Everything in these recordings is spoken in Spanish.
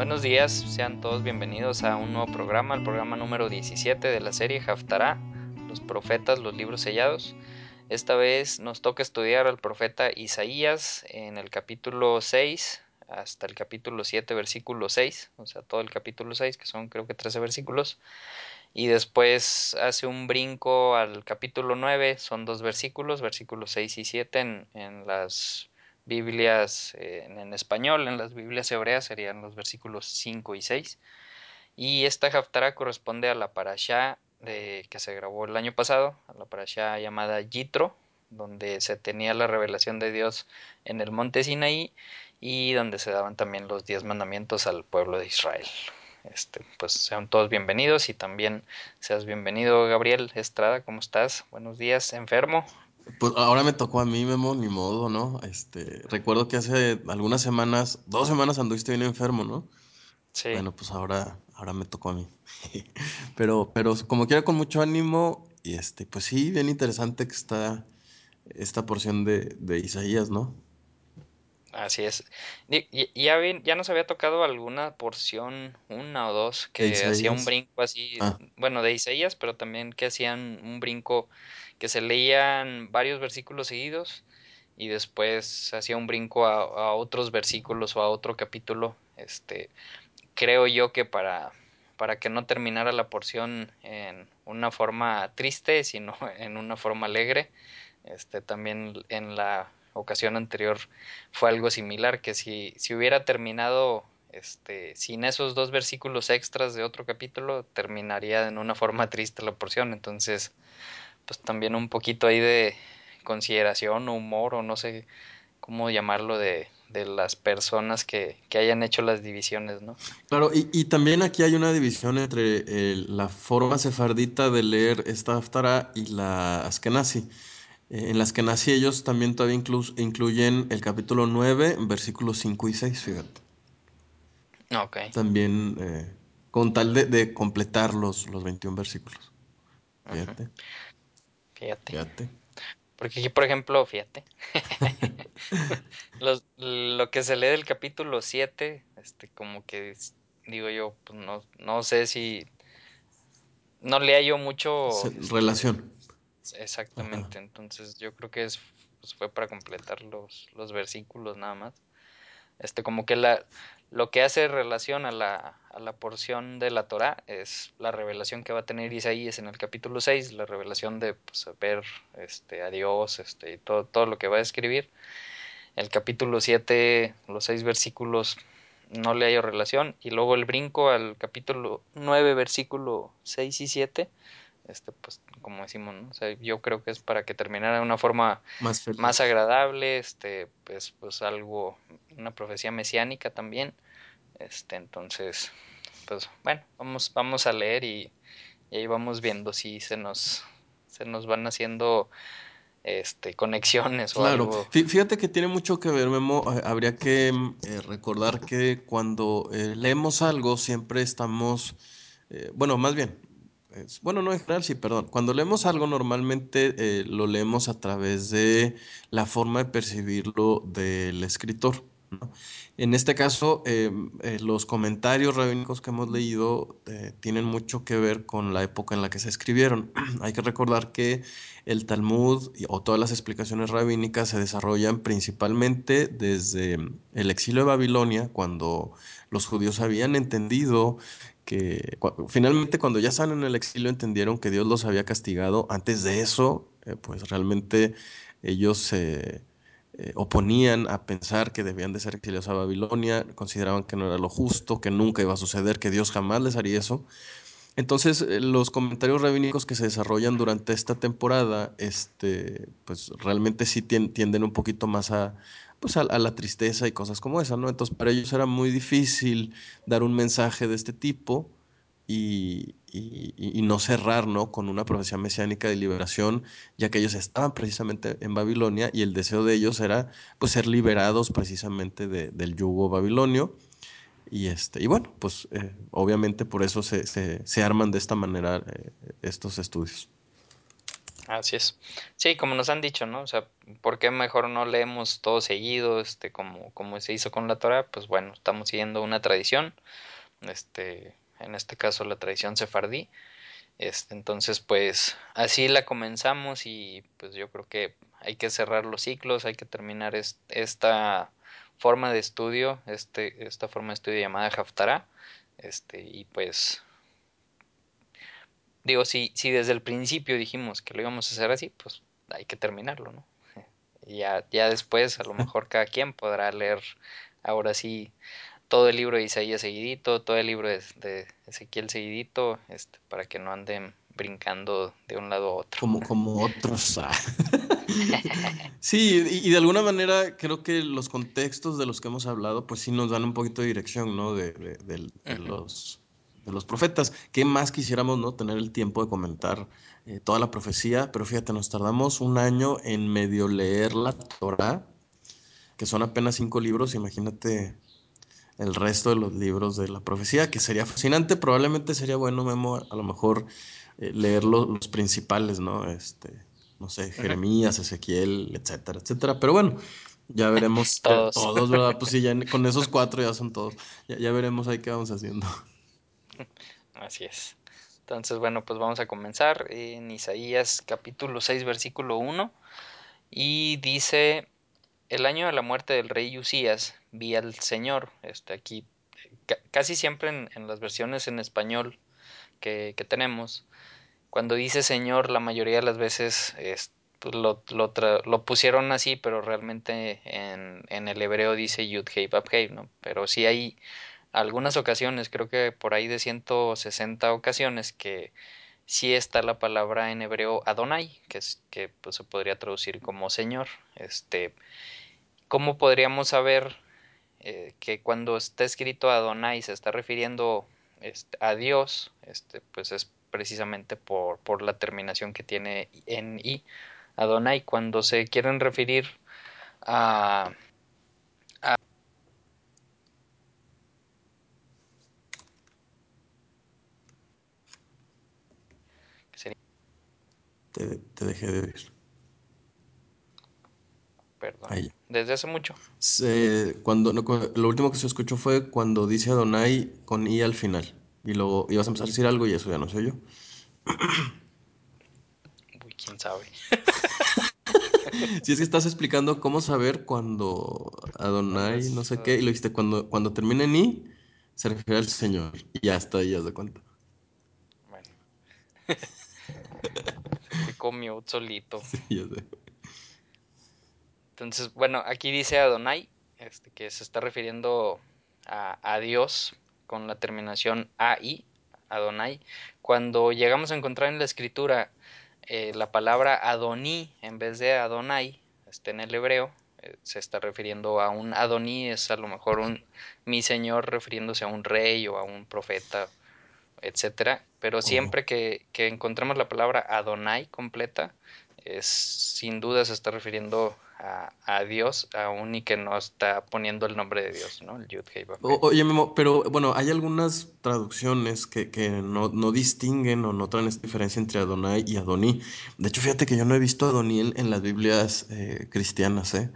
Buenos días, sean todos bienvenidos a un nuevo programa, el programa número 17 de la serie Haftará, los profetas, los libros sellados. Esta vez nos toca estudiar al profeta Isaías en el capítulo 6 hasta el capítulo 7, versículo 6, o sea, todo el capítulo 6, que son creo que 13 versículos. Y después hace un brinco al capítulo 9, son dos versículos, versículos 6 y 7 en, en las Biblias eh, en español, en las Biblias hebreas serían los versículos 5 y 6. Y esta Haftarah corresponde a la parashá de, que se grabó el año pasado, a la parashá llamada Yitro, donde se tenía la revelación de Dios en el monte Sinaí y donde se daban también los diez mandamientos al pueblo de Israel. Este, pues sean todos bienvenidos y también seas bienvenido Gabriel Estrada, ¿cómo estás? Buenos días, enfermo. Pues ahora me tocó a mí, Memo, ni modo, ¿no? Este, recuerdo que hace algunas semanas, dos semanas anduviste bien enfermo, ¿no? Sí. Bueno, pues ahora, ahora me tocó a mí. pero, pero como quiera con mucho ánimo, y este, pues sí, bien interesante que está esta porción de, de Isaías, ¿no? Así es. Y, ya, ya nos había tocado alguna porción, una o dos, que hacía un brinco así, ah. bueno, de Isaías, pero también que hacían un brinco que se leían varios versículos seguidos y después hacía un brinco a, otros versículos o a otro capítulo. Este, creo yo que para, para que no terminara la porción en una forma triste, sino en una forma alegre. Este, también en la ocasión anterior fue algo similar, que si, si hubiera terminado este, sin esos dos versículos extras de otro capítulo, terminaría en una forma triste la porción. Entonces, pues también un poquito ahí de consideración o humor o no sé cómo llamarlo de, de las personas que, que, hayan hecho las divisiones, ¿no? Claro, y, y también aquí hay una división entre eh, la forma sefardita de leer esta Haftara y la Askenazi. Eh, en las que nací ellos también todavía incluyen el capítulo 9, versículos 5 y 6, fíjate. Ok. También eh, con tal de, de, completar los, los 21 versículos. Fíjate. Fíjate. Fíjate. Porque aquí, por ejemplo, fíjate. Los, lo que se lee del capítulo 7, este, como que digo yo, pues no, no sé si no le hallo mucho este, relación. Exactamente, Ajá. entonces yo creo que es, pues fue para completar los, los versículos nada más. Este, como que la, lo que hace relación a la, a la porción de la Torah es la revelación que va a tener Isaías en el capítulo 6, la revelación de pues, ver este, a Dios este, y todo, todo lo que va a escribir. El capítulo 7, los seis versículos no le hay relación, y luego el brinco al capítulo 9, versículo 6 y 7 este, pues, como decimos, ¿no? o sea, yo creo que es para que terminara de una forma más, más agradable, este, pues, pues algo, una profecía mesiánica también, este, entonces, pues, bueno, vamos, vamos a leer y, y ahí vamos viendo si se nos, se nos van haciendo este, conexiones o claro. algo. Fíjate que tiene mucho que ver, Memo. Habría que eh, recordar que cuando eh, leemos algo siempre estamos, eh, bueno, más bien, es, bueno, no en general, sí, perdón. Cuando leemos algo normalmente eh, lo leemos a través de la forma de percibirlo del escritor. En este caso, eh, eh, los comentarios rabínicos que hemos leído eh, tienen mucho que ver con la época en la que se escribieron. Hay que recordar que el Talmud o todas las explicaciones rabínicas se desarrollan principalmente desde el exilio de Babilonia, cuando los judíos habían entendido que finalmente cuando ya están en el exilio entendieron que Dios los había castigado. Antes de eso, eh, pues realmente ellos se eh, oponían a pensar que debían de ser exiliados a Babilonia, consideraban que no era lo justo, que nunca iba a suceder, que Dios jamás les haría eso. Entonces, eh, los comentarios rabínicos que se desarrollan durante esta temporada, este, pues realmente sí tienden un poquito más a, pues a, la tristeza y cosas como esa, ¿no? Entonces para ellos era muy difícil dar un mensaje de este tipo y, y, y, no cerrar, ¿no? Con una profecía mesiánica de liberación, ya que ellos estaban precisamente en Babilonia y el deseo de ellos era, pues, ser liberados precisamente de, del yugo babilonio. Y, este, y bueno, pues eh, obviamente por eso se, se, se, arman de esta manera eh, estos estudios. Así es. Sí, como nos han dicho, ¿no? O sea, ¿por qué mejor no leemos todo seguido, este, como, como se hizo con la Torah? Pues bueno, estamos siguiendo una tradición, este, en este caso la tradición sefardí. Este, entonces, pues así la comenzamos y pues yo creo que hay que cerrar los ciclos, hay que terminar esta forma de estudio, este, esta forma de estudio llamada Haftarah, este, y pues digo, si, si desde el principio dijimos que lo íbamos a hacer así, pues hay que terminarlo, ¿no? Y ya, ya después a lo mejor cada quien podrá leer ahora sí todo el libro de Isaías seguidito, todo el libro de, Ezequiel seguidito, este, para que no anden brincando de un lado a otro. Como, como otros. Ah. sí, y, de alguna manera creo que los contextos de los que hemos hablado, pues sí nos dan un poquito de dirección, ¿no? De, los, de los profetas. ¿Qué más quisiéramos, no? Tener el tiempo de comentar eh, toda la profecía, pero fíjate, nos tardamos un año en medio leer la Torah, que son apenas cinco libros, imagínate el resto de los libros de la profecía, que sería fascinante, probablemente sería bueno, Memo, a lo mejor eh, leer los, principales, ¿no? Este, no sé, Jeremías, Ezequiel, etcétera, etcétera, pero bueno, ya veremos todos. todos, ¿verdad? Pues sí, ya con esos cuatro ya son todos, ya, ya veremos ahí qué vamos haciendo. Así es. Entonces, bueno, pues vamos a comenzar en Isaías capítulo 6, versículo 1. Y dice, el año de la muerte del rey Usías vi al Señor. Este, aquí, casi siempre en, las versiones en español que, tenemos, cuando dice Señor, la mayoría de las veces pues, lo, pusieron así, pero realmente en, el hebreo dice Yud Hei Bab ¿no? Pero sí hay algunas ocasiones, creo que por ahí de 160 ocasiones, que sí está la palabra en hebreo Adonai, que, que pues, se podría traducir como Señor. Este, ¿Cómo podríamos saber eh, que cuando está escrito Adonai se está refiriendo este, a Dios? Este, pues es precisamente por, por la terminación que tiene en I. Adonai, cuando se quieren referir a Te, dejé de oír. Perdón. Desde hace mucho. cuando, lo último que se escuchó fue cuando dice Adonai con I al final. Y luego ibas a empezar a decir algo y eso ya no sé yo. Uy, quién sabe. si es que estás explicando cómo saber cuando Adonai, no sé qué, y lo dijiste, cuando, cuando termina en I, se refiere al Señor. Y ya está, ya se cuenta. Bueno. comió solito. Entonces, bueno, aquí dice Adonai, este, que se está refiriendo a, Dios con la terminación AI, Adonai. Cuando llegamos a encontrar en la escritura eh, la palabra Adoní en vez de Adonai, este, en el hebreo, eh, se está refiriendo a un Adoní, es a lo mejor un mi señor refiriéndose a un rey o a un profeta etcétera. Pero siempre que, que, encontremos la palabra Adonai completa, es, sin duda se está refiriendo a, a, Dios, aún y que no está poniendo el nombre de Dios, ¿no? El Yud Oye, Memo, pero bueno, hay algunas traducciones que, que no, no, distinguen o no traen esta diferencia entre Adonai y Adoní. De hecho, fíjate que yo no he visto Adoní en, en las Biblias eh, cristianas, ¿eh?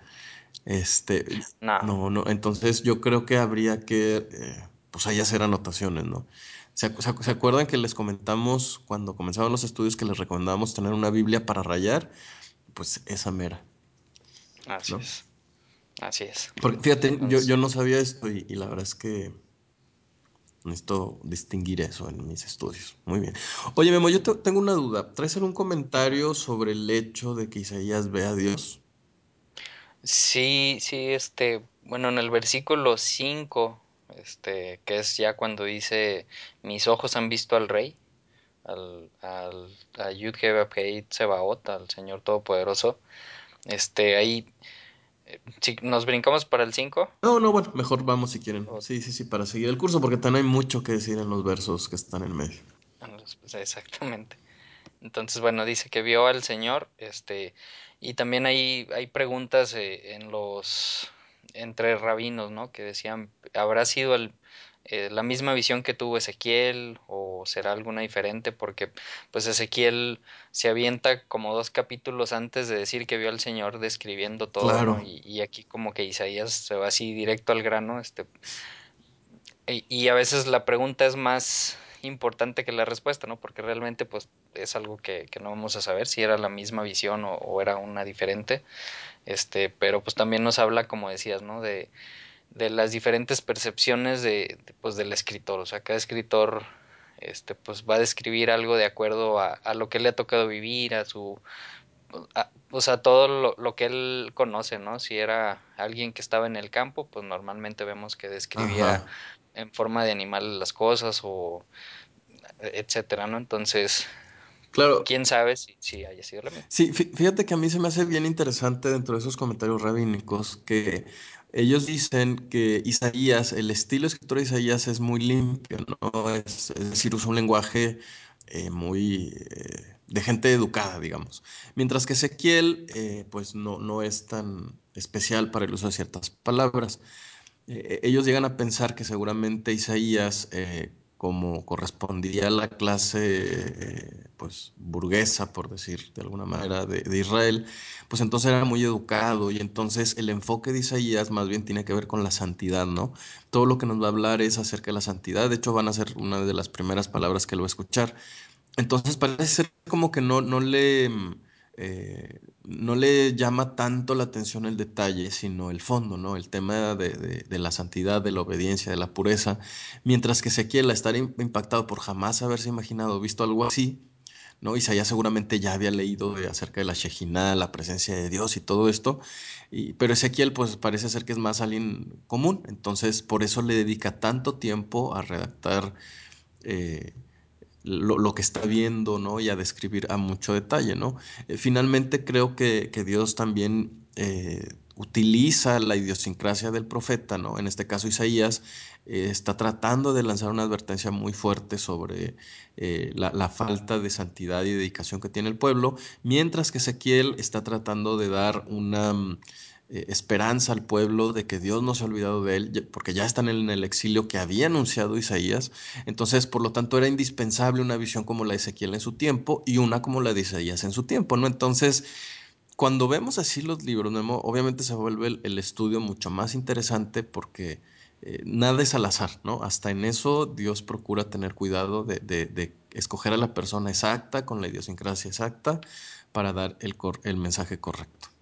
Este, no. no, Entonces yo creo que habría que, eh, pues ahí hacer anotaciones, ¿no? ¿Se, acuerdan que les comentamos cuando comenzaban los estudios que les recomendábamos tener una Biblia para rayar? Pues esa mera. Así es. Así es. Porque fíjate, yo, no sabía esto y, la verdad es que necesito distinguir eso en mis estudios. Muy bien. Oye, Memo, yo tengo una duda. ¿Traes algún comentario sobre el hecho de que Isaías ve a Dios? Sí, sí, este, bueno, en el versículo 5 este, que es ya cuando dice, mis ojos han visto al rey, al, al a Yud Sebaot, al Señor Todopoderoso, este, ahí, eh, si nos brincamos para el 5. No, no, bueno, mejor vamos si quieren. Sí, sí, sí, para seguir el curso, porque también hay mucho que decir en los versos que están en medio. Pues, exactamente. Entonces, bueno, dice que vio al Señor, este, y también hay, hay preguntas eh, en los entre rabinos, ¿no? Que decían, ¿habrá sido el, eh, la misma visión que tuvo Ezequiel o será alguna diferente porque pues Ezequiel se avienta como dos capítulos antes de decir que vio al Señor describiendo todo, ¿no? Claro. Y, y aquí como que Isaías se va así directo al grano, este, y, y a veces la pregunta es más importante que la respuesta, ¿no? Porque realmente pues es algo que, que no vamos a saber si era la misma visión o, era una diferente, este, pero pues también nos habla, como decías, ¿no? De, de las diferentes percepciones de, pues del escritor, o sea, cada escritor este pues va a describir algo de acuerdo a, a lo que le ha tocado vivir, a su a, o sea, todo lo, lo, que él conoce, ¿no? Si era alguien que estaba en el campo, pues normalmente vemos que describía. En forma de animales las cosas o etcétera, ¿no? Entonces, Claro, quién sabe si, si haya sido la misma. Sí, fí- fíjate que a mí se me hace bien interesante dentro de esos comentarios rabínicos que ellos dicen que Isaías, el estilo escritor de Isaías es muy limpio, ¿no? Es, es decir, usa un lenguaje eh, muy eh, de gente educada, digamos. Mientras que Ezequiel, eh, pues no, no es tan especial para el uso de ciertas palabras. Eh, ellos llegan a pensar que seguramente Isaías, eh, como correspondía a la clase eh, pues burguesa, por decir de alguna manera, de, Israel, pues entonces era muy educado y entonces el enfoque de Isaías más bien tiene que ver con la santidad, ¿no? Todo lo que nos va a hablar es acerca de la santidad, de hecho van a ser una de las primeras palabras que él va a escuchar. Entonces parece ser como que no, no le, mm, eh, no le llama tanto la atención el detalle, sino el fondo, ¿no? El tema de, de- la santidad, de la obediencia, de la pureza. Mientras que Ezequiel, a estar im- impactado por jamás haberse imaginado, visto algo así, ¿no? Isaías seguramente ya había leído acerca de la Shejinah, la presencia de Dios y todo esto, pero Ezequiel pues parece ser que es más alguien común, entonces por eso le dedica tanto tiempo a redactar. eh, lo, lo, que está viendo, ¿no? Y a describir a mucho detalle, ¿no? Eh, finalmente creo que, que Dios también eh, utiliza la idiosincrasia del profeta, ¿no? En este caso Isaías eh, está tratando de lanzar una advertencia muy fuerte sobre la, la, falta de santidad y dedicación que tiene el pueblo, mientras que Ezequiel está tratando de dar una eh, esperanza al pueblo de que Dios no se ha olvidado de él, porque ya están en el exilio que había anunciado Isaías. Entonces, por lo tanto, era indispensable una visión como la de Ezequiel en su tiempo y una como la de Isaías en su tiempo, ¿no? Entonces, cuando vemos así los libros, Memo, obviamente se vuelve el, estudio mucho más interesante porque eh, nada es al azar, ¿no? Hasta en eso Dios procura tener cuidado de, de, de escoger a la persona exacta, con la idiosincrasia exacta, para dar el, el mensaje correcto.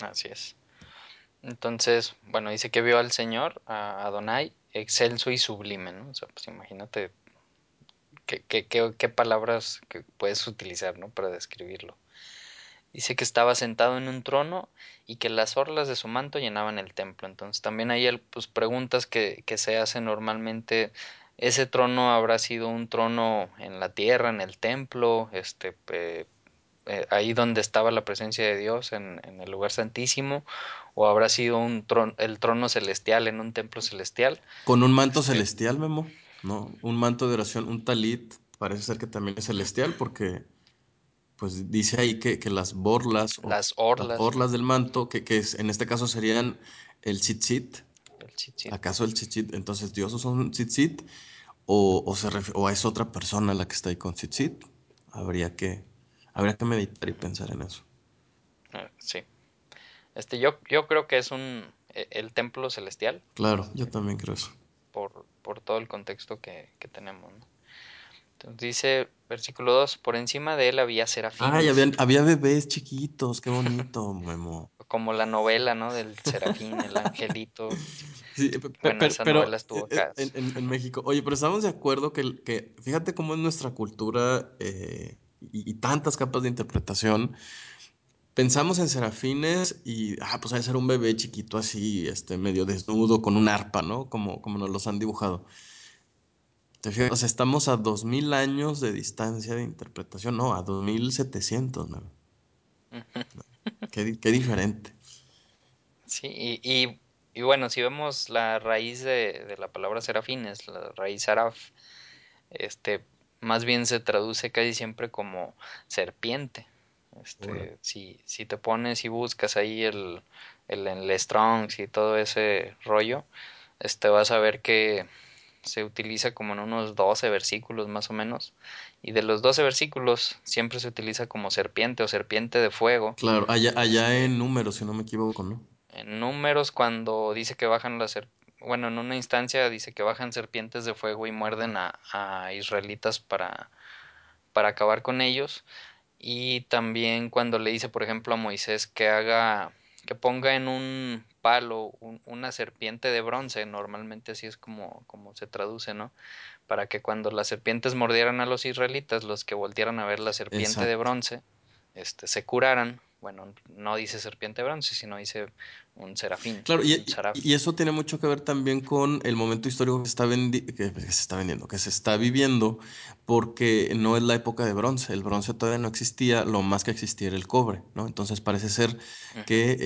Así es. Entonces, bueno, dice que vio al Señor, a Adonai, excelso y sublime, ¿no? O sea, pues imagínate qué, qué, qué, palabras que puedes utilizar, ¿no? Para describirlo. Dice que estaba sentado en un trono y que las orlas de su manto llenaban el templo. Entonces también hay pues, preguntas que, que se hacen normalmente. ¿Ese trono habrá sido un trono en la tierra, en el templo? Este, eh, ahí donde estaba la presencia de Dios, en, en el lugar santísimo, o habrá sido un trono, el trono celestial en un templo celestial. Con un manto Este, celestial, Memo, ¿no? Un manto de oración, un talit, parece ser que también es celestial porque pues dice ahí que, que las borlas o las las orlas, del manto, que, que es, en este caso serían el tzitzit, el ¿acaso el tzitzit? Entonces Dios usa un tzitzit o, o, se o es otra persona la que está ahí con tzitzit. Habría que, habría que meditar y pensar en eso. eh, sí. Este, yo, yo creo que es un eh, el templo celestial, Claro, yo también creo eso. por, por todo el contexto que, que tenemos. ¿no? Entonces dice, versículo 2, por encima de él había Ay, serafines, había, había bebés chiquitos, qué bonito, Memo. como la novela, ¿no? Del serafín, el angelito. Sí, Bueno, pero, esa pero, novela estuvo eh, eh, acá. en, en- en México, oye, pero estamos de acuerdo que, que fíjate cómo es nuestra cultura eh, y, y tantas capas de interpretación. Pensamos en serafines y, ah, pues ha de ser un bebé chiquito así, este, medio desnudo, con un arpa, ¿no? Como, como nos los han dibujado. ¿Te fijas? O sea, estamos a dos mil años de distancia de interpretación, no, a dos mil setecientos, ¿no? Qué, qué diferente. Sí, y, y, y bueno, si vemos la raíz de, de la palabra serafines, la raíz saraf, este, más bien se traduce casi siempre como serpiente. Este, si, si te pones y buscas ahí el, el, el Strongs y todo ese rollo, este vas a ver que se utiliza como en unos 12 versículos más o menos. Y de los 12 versículos siempre se utiliza como serpiente o serpiente de fuego. Claro, allá, allá en números, si no me equivoco, ¿no? en números cuando dice que bajan las ser- bueno, en una instancia dice que bajan serpientes de fuego y muerden a, a israelitas para, para acabar con ellos. Y también cuando le dice, por ejemplo, a Moisés que haga, que ponga en un palo un- una serpiente de bronce, normalmente así es como, como se traduce, ¿no? Para que cuando las serpientes mordieran a los israelitas, los que voltearan a ver la serpiente de bronce, este, se curaran. Bueno, no dice serpiente de bronce, sino dice un serafín, Claro, y, seraf. y- eso tiene mucho que ver también con el momento histórico que se está vendi- que, que se está vendiendo, que se está viviendo, porque no es la época de bronce. El bronce todavía no existía, lo más que existía era el cobre, ¿no? Entonces parece ser que eh,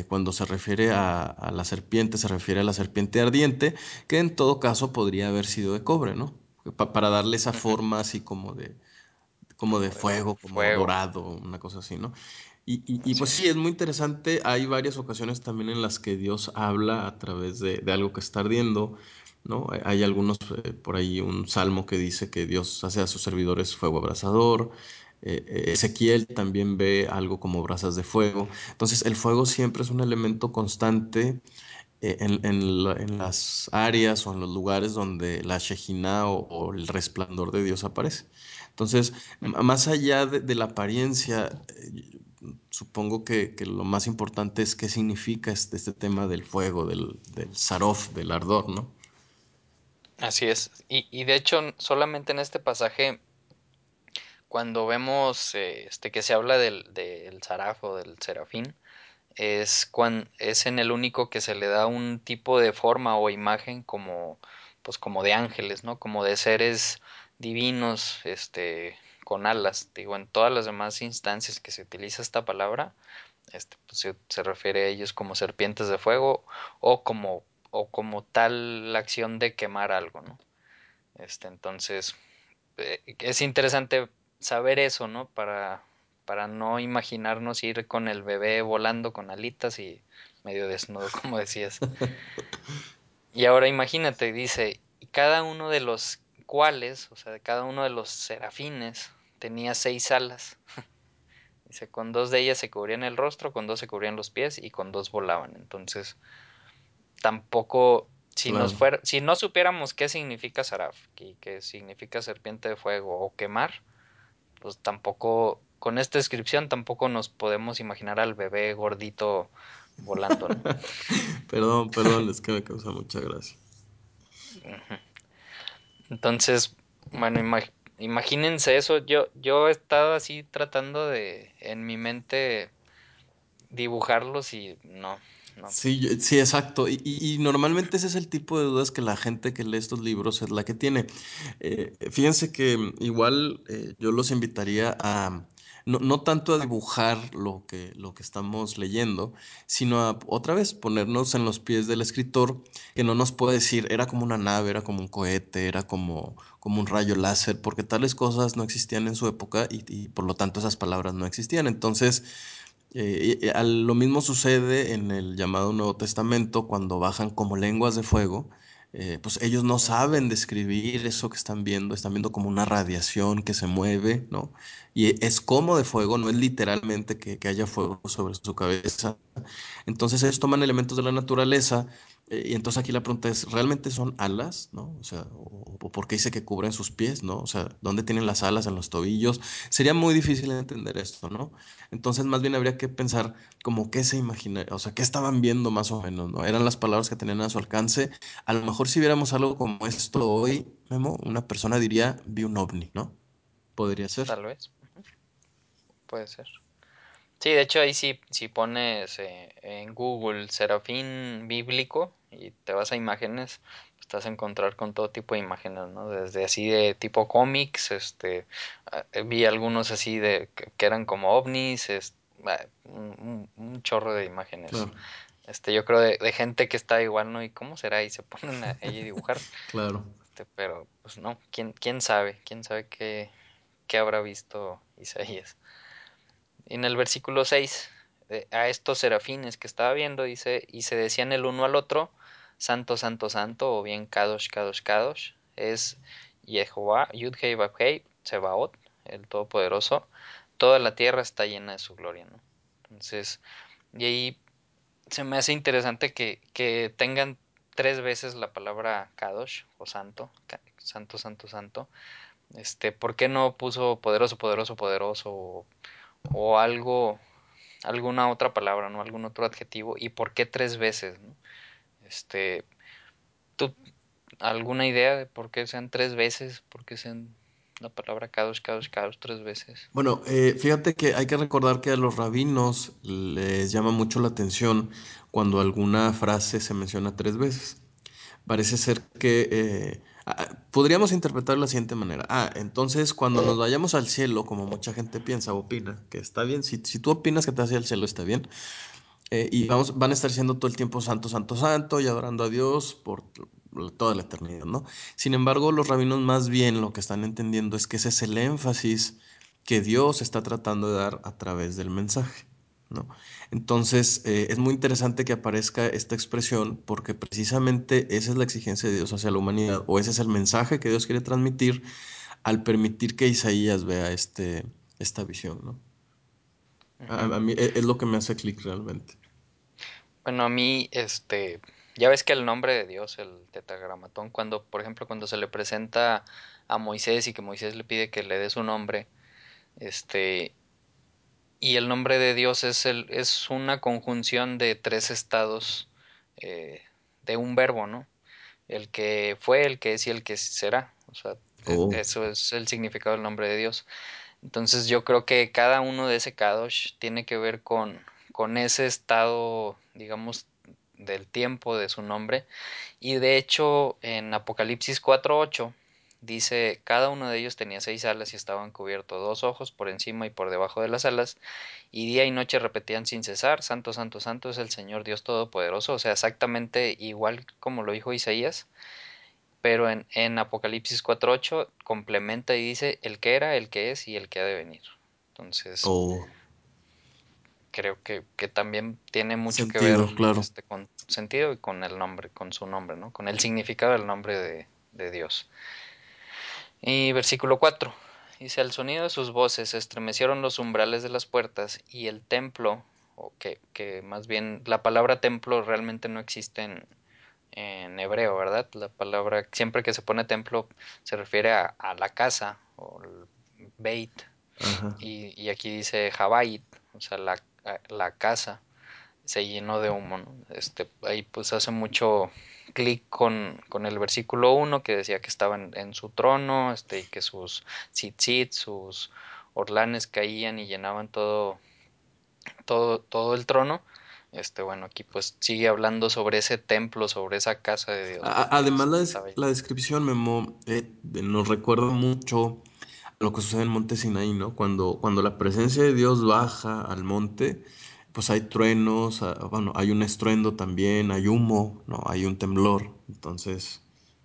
eh, cuando se refiere a, a la serpiente, se refiere a la serpiente ardiente, que en todo caso podría haber sido de cobre, ¿no? Pa- para darle esa forma así como de, como de Como de fuego, como fuego, dorado, una cosa así, ¿no? Y, y- y, así pues sí, es. muy interesante. Hay varias ocasiones también en las que Dios habla a través de, de algo que está ardiendo, ¿no? Hay hay algunos, eh, por ahí un salmo que dice que Dios hace a sus servidores fuego abrasador. Eh, eh, Ezequiel también ve algo como brasas de fuego. Entonces, el fuego siempre es un elemento constante eh, en, en la- en las áreas o en los lugares donde la Shejinah o, o el resplandor de Dios aparece. Entonces, m- Ujú. más allá de, de la apariencia, eh, supongo que, que lo más importante es qué significa este, este tema del fuego, del, del del ardor, ¿no? Así es. Y, y de hecho, solamente en este pasaje, cuando vemos eh, este que se habla del, del saraf o del serafín, es, cuan, es en el único que se le da un tipo de forma o imagen como, pues como de ángeles, ¿no? Como de seres divinos, este, con alas. Digo, en todas las demás instancias que se utiliza esta palabra, este, pues se, se refiere a ellos como serpientes de fuego o como, o como tal la acción de quemar algo, ¿no? Este, entonces, eh, es interesante saber eso, ¿no? Para, para no imaginarnos ir con el bebé volando con alitas y medio desnudo, como decías. Y ahora imagínate, dice, y cada uno de los cuales, o sea, de cada uno de los serafines, tenía seis alas. Dice, con dos de ellas se cubrían el rostro, con dos se cubrían los pies y con dos volaban. Entonces, tampoco, si nos fuera, si no supiéramos qué significa Saraf, que, que significa serpiente de fuego o quemar, pues tampoco, con esta descripción tampoco nos podemos imaginar al bebé gordito volando, ¿no? Perdón, perdón, es que me causa mucha gracia. Entonces, bueno, imagínense eso. Yo, yo he estado así tratando de, en mi mente, dibujarlos y no. Sí, sí, exacto. Y, y- y normalmente ese es el tipo de dudas que la gente que lee estos libros es la que tiene. Eh, fíjense que mm, igual eh, yo los invitaría a no, no tanto a dibujar lo que, lo que estamos leyendo, sino a otra vez ponernos en los pies del escritor que no nos puede decir era como una nave, era como un cohete, era como, como un rayo láser, porque tales cosas no existían en su época y, por lo tanto esas palabras no existían. Entonces, eh, al- lo mismo sucede en el llamado Nuevo Testamento cuando bajan como lenguas de fuego. Eh, pues ellos no saben describir eso que están viendo, están viendo como una radiación que se mueve, ¿no? Y es como de fuego, no es literalmente que, que haya fuego sobre su cabeza. Entonces ellos toman elementos de la naturaleza y entonces aquí la pregunta es, ¿realmente son alas, ¿no? O sea, o, o por qué dice que cubren sus pies, ¿no? O sea, ¿dónde tienen las alas en los tobillos? Sería muy difícil entender esto, ¿no? Entonces, más bien habría que pensar como qué se imagina, o sea, qué estaban viendo más o menos, ¿no? Eran las palabras que tenían a su alcance. A lo mejor si viéramos algo como esto hoy, Memo, una persona diría, vi un ovni, ¿no? Podría ser. Tal vez, puede ser. Sí, de hecho ahí sí, si pones eh, en Google Serafín bíblico y te vas a imágenes, pues te vas a encontrar con todo tipo de imágenes, ¿no? Desde así de tipo cómics, este, ah, vi algunos así de que, eran como ovnis, ah, un, chorro de imágenes. Claro, Este, yo creo de, de gente que está igual, ¿no? ¿Y cómo será? Y se ponen a, ahí a dibujar, claro. este, pero pues no, ¿quién, quién sabe? ¿Quién sabe qué, qué habrá visto Isaías? En el versículo 6, eh, a estos serafines que estaba viendo, dice, y se decían el uno al otro, Santo, Santo, Santo, o bien Kadosh, Kadosh, Kadosh, es Jehová, Yudhei Babhei, Sebaot, el Todopoderoso. Toda la tierra está llena de su gloria, ¿no? Entonces, y ahí se me hace interesante que, que tengan tres veces la palabra Kadosh o santo, santo, santo, santo. Este, ¿por qué no puso poderoso, poderoso, poderoso o, algo, alguna otra palabra, no, algún otro adjetivo? ¿Y por qué tres veces? Este, ¿tú alguna idea de por qué sean tres veces? ¿Por qué sean la palabra Kadosh, Kadosh, Kadosh tres veces? Bueno, eh, fíjate que hay que recordar que a los rabinos les llama mucho la atención cuando alguna frase se menciona tres veces. Parece ser que eh, podríamos interpretar de la siguiente manera. Ah, entonces cuando nos vayamos al cielo, como mucha gente piensa o opina, que está bien, si, si tú opinas que te hacia el cielo, está bien. Eh, y vamos, van a estar siendo todo el tiempo santo, santo, santo y adorando a Dios por toda la eternidad, ¿no? Sin embargo, los rabinos más bien lo que están entendiendo es que ese es el énfasis que Dios está tratando de dar a través del mensaje, ¿no? Entonces, eh, es muy interesante que aparezca esta expresión porque precisamente esa es la exigencia de Dios hacia la humanidad o ese es el mensaje que Dios quiere transmitir al permitir que Isaías vea este, esta visión, ¿no? A, mí e- es lo que me hace clic realmente. Bueno, a mí, este, ya ves que el nombre de Dios, el tetragramatón, cuando, por ejemplo, cuando se le presenta a Moisés y que Moisés le pide que le dé su nombre, este, y el nombre de Dios es el, es una conjunción de tres estados eh, de un verbo, ¿no? El que fue, el que es y el que será. O sea, Oh, eso es el significado del nombre de Dios. Entonces yo creo que cada uno de ese Kadosh tiene que ver con, con ese estado, digamos, del tiempo de su nombre. Y de hecho, en Apocalipsis cuatro ocho dice, cada uno de ellos tenía seis alas y estaban cubiertos dos ojos por encima y por debajo de las alas, y día y noche repetían sin cesar, Santo, Santo, Santo es el Señor Dios Todopoderoso, o sea, exactamente igual como lo dijo Isaías, pero en, en Apocalipsis cuatro ocho complementa y dice el que era, el que es y el que ha de venir. Entonces, oh, creo que, que también tiene mucho que ver claro. este con sentido y con el nombre, con su nombre, ¿no? Con el significado del nombre de, de Dios. Y versículo 4 dice, al sonido de sus voces se estremecieron los umbrales de las puertas y el templo, o que, que más bien la palabra templo realmente no existe en, en hebreo, ¿verdad? La palabra, siempre que se pone templo se refiere a, a la casa o el beit. Y, y aquí dice Jabait, o sea, la, la casa se llenó de humo, ¿no? Este, ahí pues hace mucho clic con, con el versículo uno que decía que estaba en, en su trono, este, y que sus tzitzit, sus orlanes caían y llenaban todo, todo, todo el trono. Este, bueno, aquí pues sigue hablando sobre ese templo, sobre esa casa de Dios, además, la, des- la descripción, Memo, eh, nos recuerda mucho a lo que sucede en Monte Sinaí, ¿no? Cuando, cuando la presencia de Dios baja al monte, pues hay truenos, ah, bueno, hay un estruendo también, hay humo, ¿no? Hay un temblor. Entonces,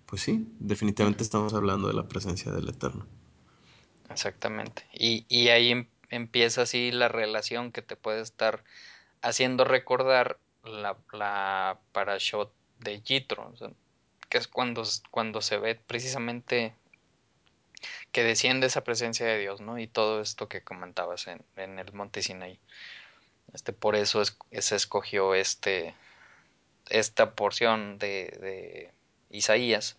pues sí, definitivamente estamos hablando de la presencia del Eterno. exactamente. Y, y ahí em- empieza así la relación que te puede estar haciendo recordar la, la parashot de Jitro, que es cuando, cuando se ve precisamente que desciende esa presencia de Dios, ¿no? Y todo esto que comentabas en, en el monte Sinaí. Este, por eso es, se escogió este, esta porción de, de Isaías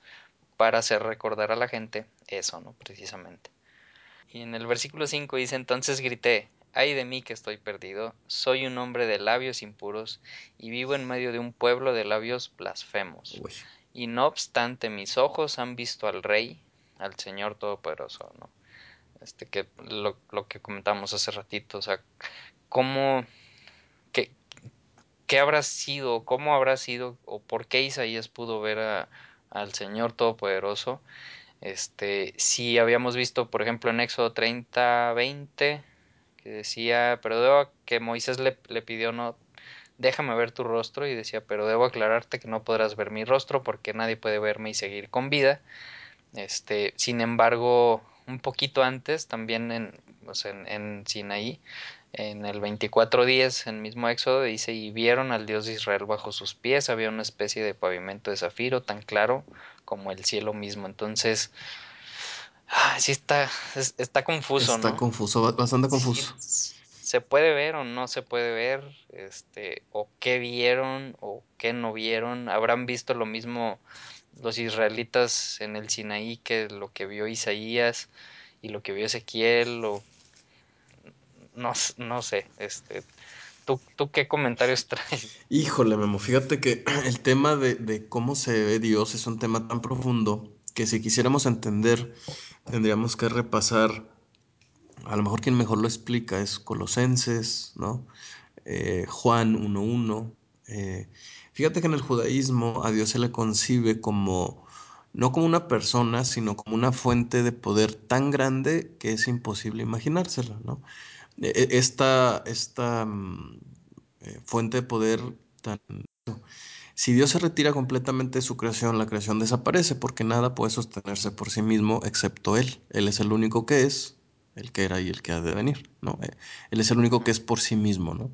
para hacer recordar a la gente eso, ¿no? Precisamente. Y en el versículo 5 dice, entonces grité, ay de mí que estoy perdido, soy un hombre de labios impuros y vivo en medio de un pueblo de labios blasfemos. Uy. Y no obstante mis ojos han visto al Rey, al Señor Todopoderoso, ¿no? Este que lo, lo que comentamos hace ratito, o sea, cómo, qué habrá sido, cómo habrá sido, o por qué Isaías pudo ver a, al Señor Todopoderoso este, si habíamos visto, por ejemplo, en Éxodo 30, 20, que decía, pero debo que Moisés le, le pidió no, déjame ver tu rostro y decía, pero debo aclararte que no podrás ver mi rostro porque nadie puede verme y seguir con vida. Este, sin embargo, un poquito antes, también en, o sea, en, en Sinaí, En el 24 días, en el mismo Éxodo, dice, y vieron al Dios de Israel bajo sus pies, había una especie de pavimento de zafiro tan claro como el cielo mismo. Entonces, ah, sí está, es- está confuso, Está ¿no? confuso, ba- bastante Sí, confuso. se puede ver o no se puede ver, este, o qué vieron o qué no vieron. Habrán visto lo mismo los israelitas en el Sinaí que lo que vio Isaías y lo que vio Ezequiel, o no, no sé, este, ¿tú, tú qué comentarios traes? Híjole, Memo, fíjate que el tema de, de cómo se ve Dios es un tema tan profundo que si quisiéramos entender, tendríamos que repasar, a lo mejor quien mejor lo explica es Colosenses, ¿no? Eh, Juan 1.1. Eh, fíjate que en el judaísmo a Dios se le concibe como, no como una persona, sino como una fuente de poder tan grande que es imposible imaginársela, ¿no? E- Esta, esta mm, eh, fuente de poder tan Si Dios se retira completamente de su creación, la creación desaparece porque nada puede sostenerse por sí mismo excepto Él. Él es el único que es, el que era y el que ha de venir, ¿no? Eh, Él es el único que es por sí mismo, ¿no?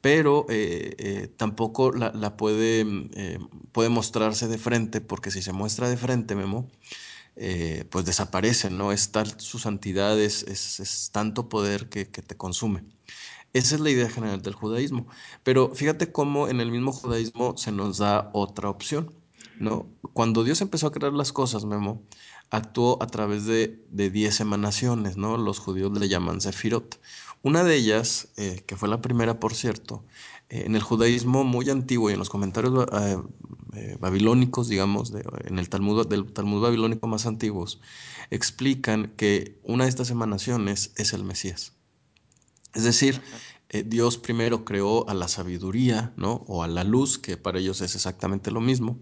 Pero eh, tampoco la, la puede, mm, puede mostrarse de frente porque si se muestra de frente, Memo, eh, pues desaparece, ¿no? Es tal su santidad, es, es- tanto poder que, que te consume. Esa es la idea general del judaísmo. Pero fíjate cómo en el mismo judaísmo se nos da otra opción, ¿no? Cuando Dios empezó a crear las cosas, Memo, actuó a través de, de diez emanaciones, ¿no? Los judíos le llaman Sefirot. Una de ellas, eh, que fue la primera, por cierto, en el judaísmo muy antiguo y en los comentarios eh, eh, babilónicos, digamos, de- en el Talmud, del Talmud babilónico más antiguos, explican que una de estas emanaciones es el Mesías. Es decir, eh, Dios primero creó a la sabiduría, ¿no? O a la luz, que para ellos es exactamente lo mismo.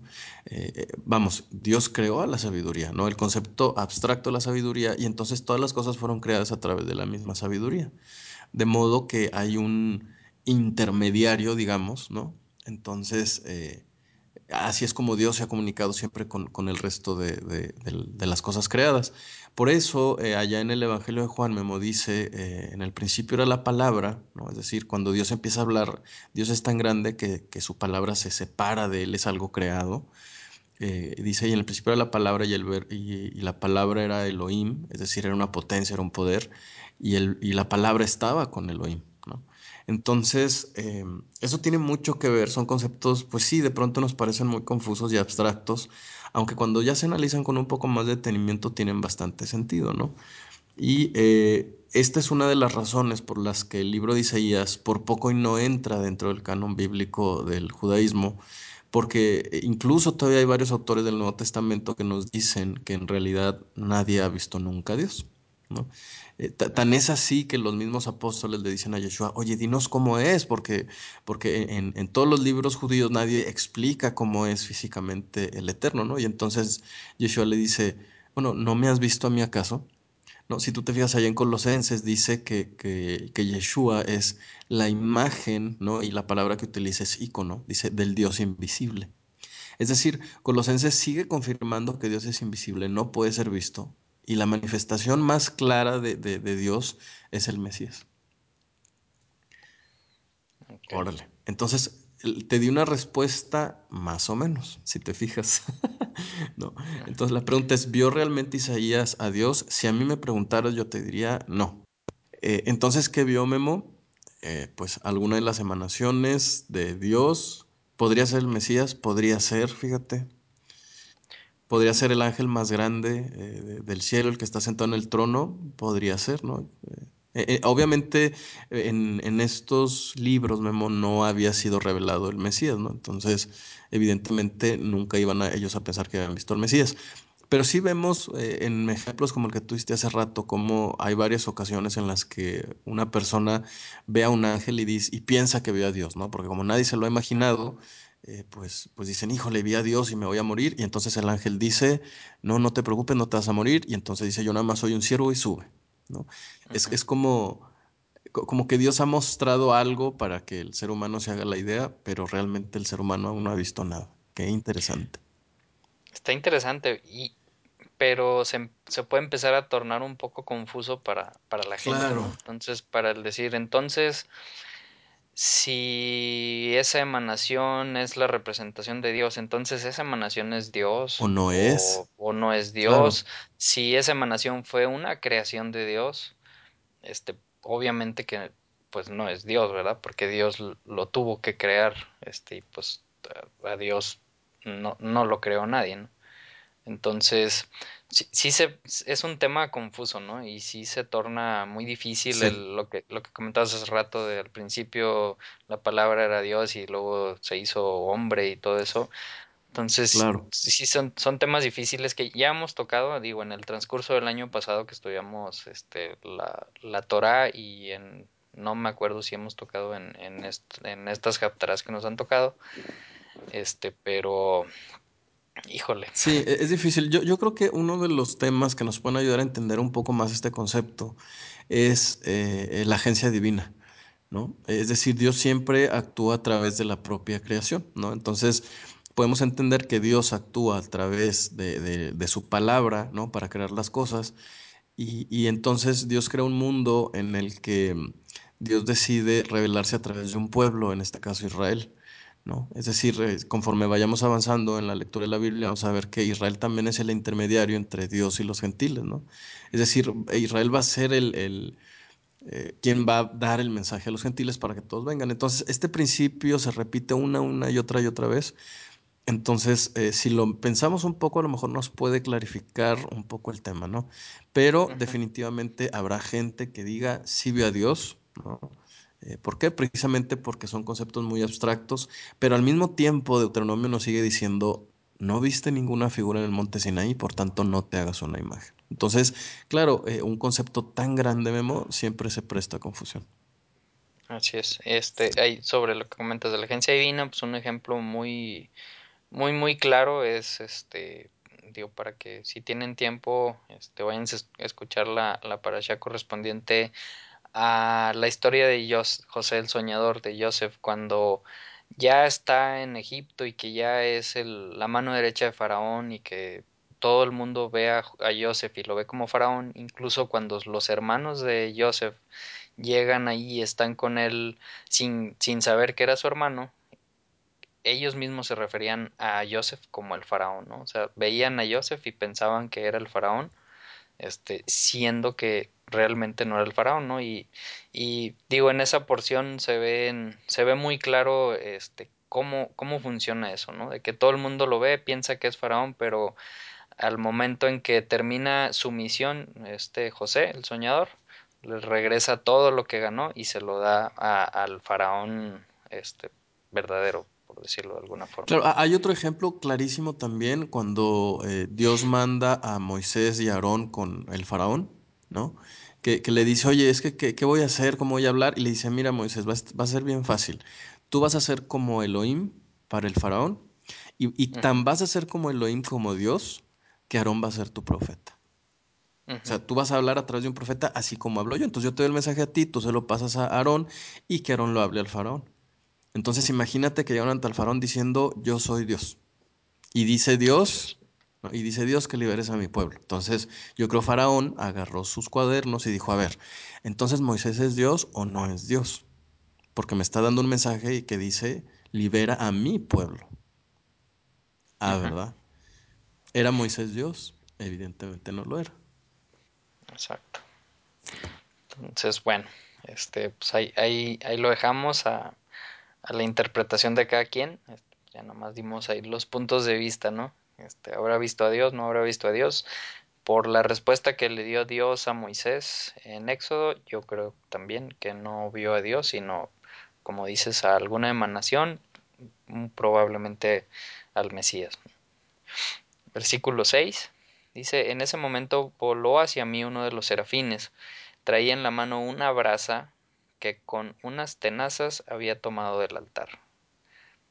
Eh, eh, vamos, Dios creó a la sabiduría, ¿no? El concepto abstracto de la sabiduría, y entonces todas las cosas fueron creadas a través de la misma sabiduría. De modo que hay un intermediario, digamos, ¿no? Entonces, eh, Así es como Dios se ha comunicado siempre con, con el resto de, de- las cosas creadas. Por eso, eh, allá en el Evangelio de Juan, Memo dice, eh, en el principio era la palabra, ¿no? Es decir, cuando Dios empieza a hablar, Dios es tan grande que, que su palabra se separa de él, es algo creado. Dice, y en el principio era la palabra y, el y, la palabra era Elohim, es decir, era una potencia, era un poder, y, el, y la palabra estaba con Elohim. Entonces, eh, eso tiene mucho que ver, son conceptos, pues sí, de pronto nos parecen muy confusos y abstractos, aunque cuando ya se analizan con un poco más de detenimiento tienen bastante sentido, ¿no? Y eh, esta es una de las razones por las que el libro de Isaías por poco y no entra dentro del canon bíblico del judaísmo, porque incluso todavía hay varios autores del Nuevo Testamento que nos dicen que en realidad nadie ha visto nunca a Dios, ¿no? Eh, ta- tan es así que los mismos apóstoles le dicen a Yeshua, oye, dinos cómo es, porque, porque en, en todos los libros judíos nadie explica cómo es físicamente el Eterno, ¿no? Y entonces Yeshua le dice, bueno, ¿no me has visto a mí acaso? No, si tú te fijas allá en Colosenses, dice que, que, que Yeshua es la imagen, ¿no? Y la palabra que utiliza es ícono, dice del Dios invisible. Es decir, Colosenses sigue confirmando que Dios es invisible, no puede ser visto, y la manifestación más clara de, de, de Dios es el Mesías. Órale. Entonces, te di una respuesta más o menos, si te fijas. No. Entonces la pregunta es, ¿vio realmente Isaías a Dios? Si a mí me preguntaras, yo te diría no. Eh, entonces, ¿qué vio Memo? Eh, pues alguna de las emanaciones de Dios. Podría ser el Mesías, podría ser, fíjate. Podría ser el ángel más grande eh, de- del cielo, el que está sentado en el trono. Podría ser, ¿no? Eh, eh, obviamente en, en estos libros, Memo, no había sido revelado el Mesías, ¿no? Entonces, evidentemente nunca iban a, ellos a pensar que habían visto al Mesías. Pero sí vemos en ejemplos como el que tú hace rato, como hay varias ocasiones en las que una persona ve a un ángel y, dice, y piensa que ve a Dios, ¿no? Porque como nadie se lo ha imaginado, eh, pues, pues dicen, híjole, vi a Dios y me voy a morir. Y entonces el ángel dice, no, no te preocupes, no te vas a morir. Y entonces dice, yo nada más soy un siervo y sube, ¿no? Es, es como, co- como que Dios ha mostrado algo para que el ser humano se haga la idea, pero realmente el ser humano aún no ha visto nada. Qué interesante. Está interesante y pero se, se, puede empezar a tornar un poco confuso para, para la gente, Claro. ¿no? Entonces, para el decir, entonces, si esa emanación es la representación de Dios, entonces esa emanación es O Dios no es. o, o no es Claro. Dios. Si esa emanación fue una creación de Dios, este, obviamente que pues no es Dios, ¿verdad? Porque Dios lo tuvo que crear, este, y pues a Dios no, no lo creó nadie, ¿no? Entonces, sí, sí se, es un tema confuso, ¿no? Y sí se torna muy difícil Sí, el, lo que, lo que comentabas hace rato, de al principio la palabra era Dios y luego se hizo hombre y todo eso. Entonces, claro. sí son, son temas difíciles que ya hemos tocado, digo, en el transcurso del año pasado que estudiamos este, la, la Torah y en, no me acuerdo si hemos tocado en, en, est, en estas haftarás que nos han tocado, este, pero, Sí, e- es difícil. Yo, yo creo que uno de los temas que nos pueden ayudar a entender un poco más este concepto es eh, la agencia divina, ¿no? Es decir, Dios siempre actúa a través de la propia creación, ¿no? Entonces, podemos entender que Dios actúa a través de, de- de su palabra, ¿no? Para crear las cosas. Y, y entonces Dios crea un mundo en el que Dios decide revelarse a través de un pueblo, en este caso Israel, ¿no? Es decir, eh, conforme vayamos avanzando en la lectura de la Biblia, vamos a ver que Israel también es el intermediario entre Dios y los gentiles, ¿no? Es decir, Israel va a ser el, el, eh, quien va a dar el mensaje a los gentiles para que todos vengan. Entonces, este principio se repite una, una y otra y otra vez. Entonces, eh, si lo pensamos un poco, a lo mejor nos puede clarificar un poco el tema, ¿no? Pero definitivamente habrá gente que diga sí vio a Dios, ¿no? Eh, ¿Por qué? Precisamente porque son conceptos muy abstractos, pero al mismo tiempo Deuteronomio nos sigue diciendo, no viste ninguna figura en el monte Sinaí, por tanto no te hagas una imagen. Entonces, claro, eh, un concepto tan grande, Memo, siempre se presta a confusión. Así es. Este, hay, sobre lo que comentas de la agencia divina, pues un ejemplo muy, muy, muy claro es este, digo, para que si tienen tiempo, este, vayan a escuchar la, la parasha correspondiente a la historia de Jos José el Soñador, de Joseph, cuando ya está en Egipto y que ya es el, la mano derecha de Faraón y que todo el mundo ve a, a y lo ve como Faraón, incluso cuando los hermanos de Joseph llegan ahí y están con él sin, sin saber que era su hermano, ellos mismos se referían a Joseph como el faraón, ¿no? O sea, veían a Joseph y pensaban que era el faraón, este, siendo que realmente no era el faraón, ¿no? Y, y digo, en esa porción se ven, se ve muy claro este cómo, cómo funciona eso, ¿no? De que todo el mundo lo ve, piensa que es faraón, pero al momento en que termina su misión, este José, el soñador, le regresa todo lo que ganó y se lo da al faraón este verdadero, por decirlo de alguna forma. Claro, hay otro ejemplo clarísimo también cuando eh, Dios manda a Moisés y a Aarón con el faraón, ¿no? Que, que le dice, oye, es que, ¿qué, qué voy a hacer? ¿Cómo voy a hablar? Y le dice, mira, Moisés, va, va a ser bien fácil. Tú vas a ser como Elohim para el faraón y, y Uh tan vas a ser como Elohim, como Dios, que Aarón va a ser tu profeta. uh O sea, tú vas a hablar a través de un profeta así como hablo yo. Entonces yo te doy el mensaje a ti, tú se lo pasas a Aarón y que Aarón lo hable al faraón. Entonces imagínate que llegan ante el faraón diciendo, yo soy Dios. Y dice Dios, y dice Dios que liberes a mi pueblo. Entonces yo creo Faraón agarró sus cuadernos y dijo, a ver, entonces Moisés es Dios o no es Dios. Porque me está dando un mensaje que dice, libera a mi pueblo. Ah, ¿verdad? ¿Era Moisés Dios? Evidentemente no lo era. exacto. Entonces, bueno, este, pues ahí, ahí, ahí lo dejamos a, a la interpretación de cada quien. Ya nomás dimos ahí los puntos de vista, ¿no? Este, ¿Habrá visto a Dios? ¿No habrá visto a Dios? Por la respuesta que le dio Dios a Moisés en Éxodo, yo creo también que no vio a Dios, sino, como dices, a alguna emanación, probablemente al Mesías. Versículo 6 dice, en ese momento voló hacia mí uno de los serafines, traía en la mano una brasa que con unas tenazas había tomado del altar.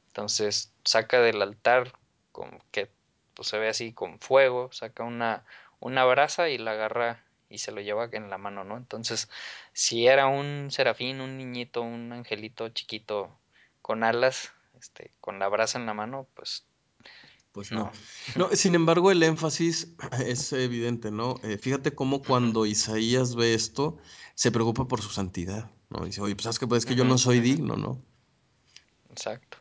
Entonces saca del altar con, que pues, se ve así con fuego, saca una, una brasa y la agarra y se lo lleva en la mano, ¿no? Entonces, si era un serafín, un niñito, un angelito chiquito con alas, este, con la brasa en la mano, pues Pues No. no. No, sin embargo, el énfasis es evidente, ¿no? Eh, fíjate cómo cuando Isaías ve esto, se preocupa por su santidad, ¿no? Dice, oye, pues sabes que, pues, es que yo no soy digno, ¿no? Exacto.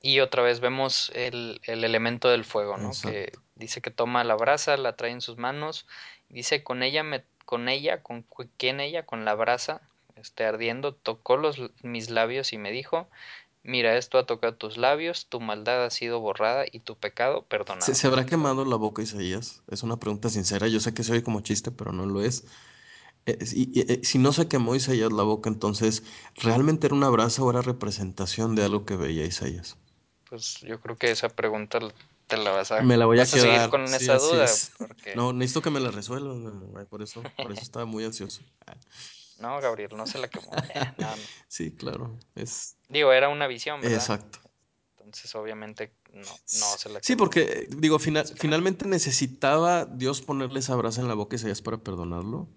Y otra vez vemos el, el elemento del fuego, ¿no? Que dice que toma la brasa, la trae en sus manos, dice con ella, me, con ella, con quién ella, con la brasa, este, ardiendo, tocó los, mis labios y me dijo, mira, esto ha tocado tus labios, tu maldad ha sido borrada y tu pecado ¿Se, perdonado. se habrá quemado la boca Isaías? Es una pregunta sincera. Yo sé que se oye como chiste, pero no lo es. Eh, eh, si no se quemó Isaías la boca, entonces, ¿realmente era una brasa o era representación de algo que veía Isaías? Pues yo creo que esa pregunta te la vas a, Me la voy a a seguir quedar. con Sí, esa duda, es. porque No, necesito que me la ay, Por eso, por eso estaba muy ansioso. No, Gabriel, no se la quemó. Eh, no, no. Sí, claro. Es Digo, era una visión, ¿verdad? exacto. Entonces, obviamente, no, no se la Sí, quemó. porque eh, digo, fina- Básicamente, finalmente necesitaba Dios ponerle esa brasa en la boca a Isaías para perdonarlo.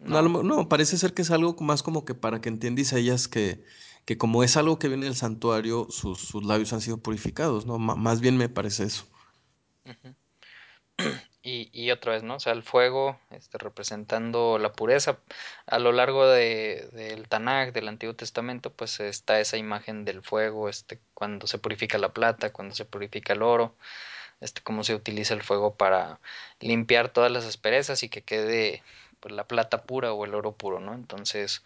No, a parece ser que es algo más como que para que entienda Isaías que, que como es algo que viene del santuario, sus, sus labios han sido purificados, ¿no? Más bien me parece eso. Y, y otra vez, ¿no? O sea, el fuego, este, representando la pureza. A lo largo de, del Tanakh, del Antiguo Testamento, pues está esa imagen del fuego, este, cuando se purifica la plata, cuando se purifica el oro, este, cómo se utiliza el fuego para limpiar todas las asperezas y que quede pues, la plata pura o el oro puro, ¿no? Entonces,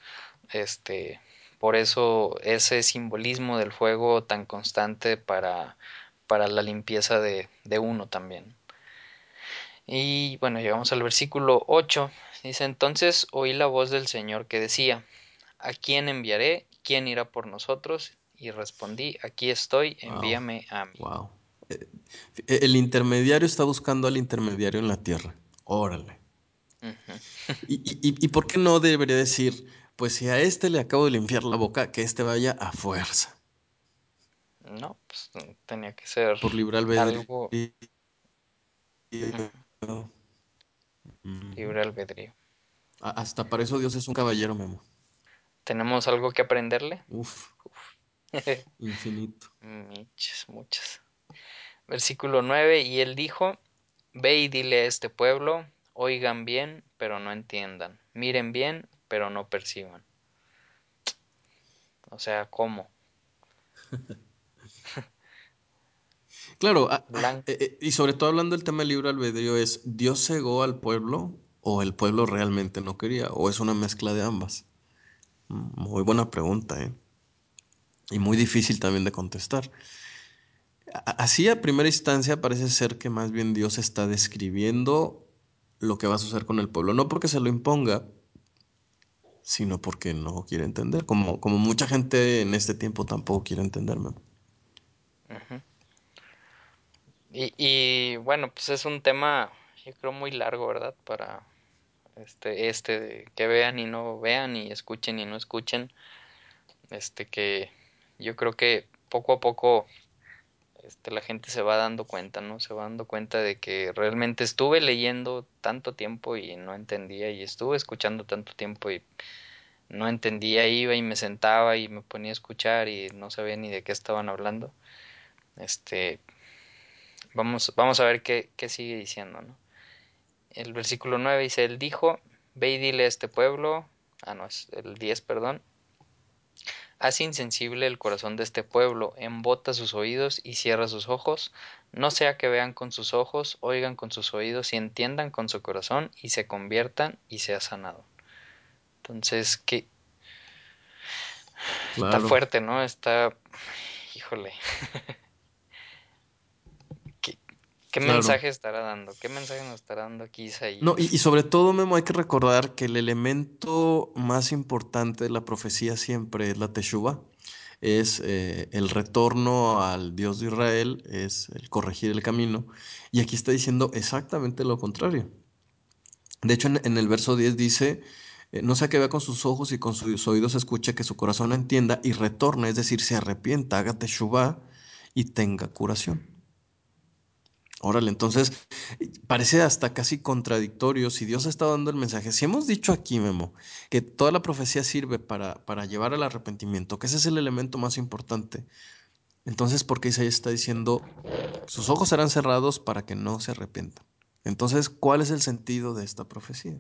este, por eso ese simbolismo del fuego tan constante para, para la limpieza de, de uno también. Y bueno, llegamos al versículo 8. Dice, entonces oí la voz del Señor que decía, ¿a quién enviaré? ¿Quién irá por nosotros? Y respondí, aquí estoy, Wow, envíame a mí. wow. Eh, el intermediario está buscando al intermediario en la tierra. Órale. ¿Y, y, y- y por qué no debería decir, pues si a este le acabo de limpiar la boca, que este vaya a fuerza, No, pues tenía que ser por libre albedrío? algo libre albedrío. Hasta para eso Dios es un caballero, Memo. ¿Tenemos algo que aprenderle? Uf, infinito. muchas, muchas. Versículo 9, y él dijo, Ve y dile a este pueblo, oigan bien, pero no entiendan, miren bien, pero no perciban. O sea, ¿cómo? Claro, a- a- Blanco. eh, eh, y sobre todo hablando del tema del libre albedrío, es ¿Dios cegó al pueblo o el pueblo realmente no quería? ¿O es una mezcla de ambas? Muy buena pregunta, ¿eh? Y muy difícil también de contestar. Así a primera instancia parece ser que más bien Dios está describiendo lo que va a suceder con el pueblo, no porque se lo imponga, sino porque no quiere entender, como, como mucha gente en este tiempo tampoco quiere entenderme. Y, y bueno, pues es un tema, yo creo, muy largo, ¿verdad? Para este, este, que vean y no vean, y escuchen y no escuchen. Este, que yo creo que poco a poco este, la gente se va dando cuenta, ¿no? Se va dando cuenta de que realmente estuve leyendo tanto tiempo y no entendía, y estuve escuchando tanto tiempo y no entendía, iba y me sentaba y me ponía a escuchar y no sabía ni de qué estaban hablando. Este, vamos, vamos a ver qué, qué sigue diciendo, ¿no? El versículo 9 dice, él dijo, ve y dile a este pueblo, ah, no, es el 10, perdón, Haz insensible el corazón de este pueblo, embota sus oídos y cierra sus ojos, no sea que vean con sus ojos, oigan con sus oídos y entiendan con su corazón y se conviertan y sea sanado. Entonces, que está fuerte, ¿no? Está, híjole, ¿qué, qué claro. mensaje estará dando? ¿Qué mensaje nos estará dando aquí No, y, y Isaías? sobre todo, Memo, hay que recordar que el elemento más importante de la profecía siempre es la Teshuvah, es eh, el retorno al Dios de Israel, es el corregir el camino. Y aquí está diciendo exactamente lo contrario. De hecho, en, en el verso 10 dice, eh, no sea que vea con sus ojos y con sus oídos escuche, que su corazón entienda y retorne, es decir, se arrepienta, haga Teshuvah y tenga curación. Órale, entonces parece hasta casi contradictorio si Dios está dando el mensaje. Si hemos dicho aquí, Memo, que toda la profecía sirve para, para llevar al arrepentimiento, que ese es el elemento más importante, Entonces, ¿por qué Isaías está diciendo, sus ojos serán cerrados para que no se arrepientan? Entonces, ¿cuál es el sentido de esta profecía?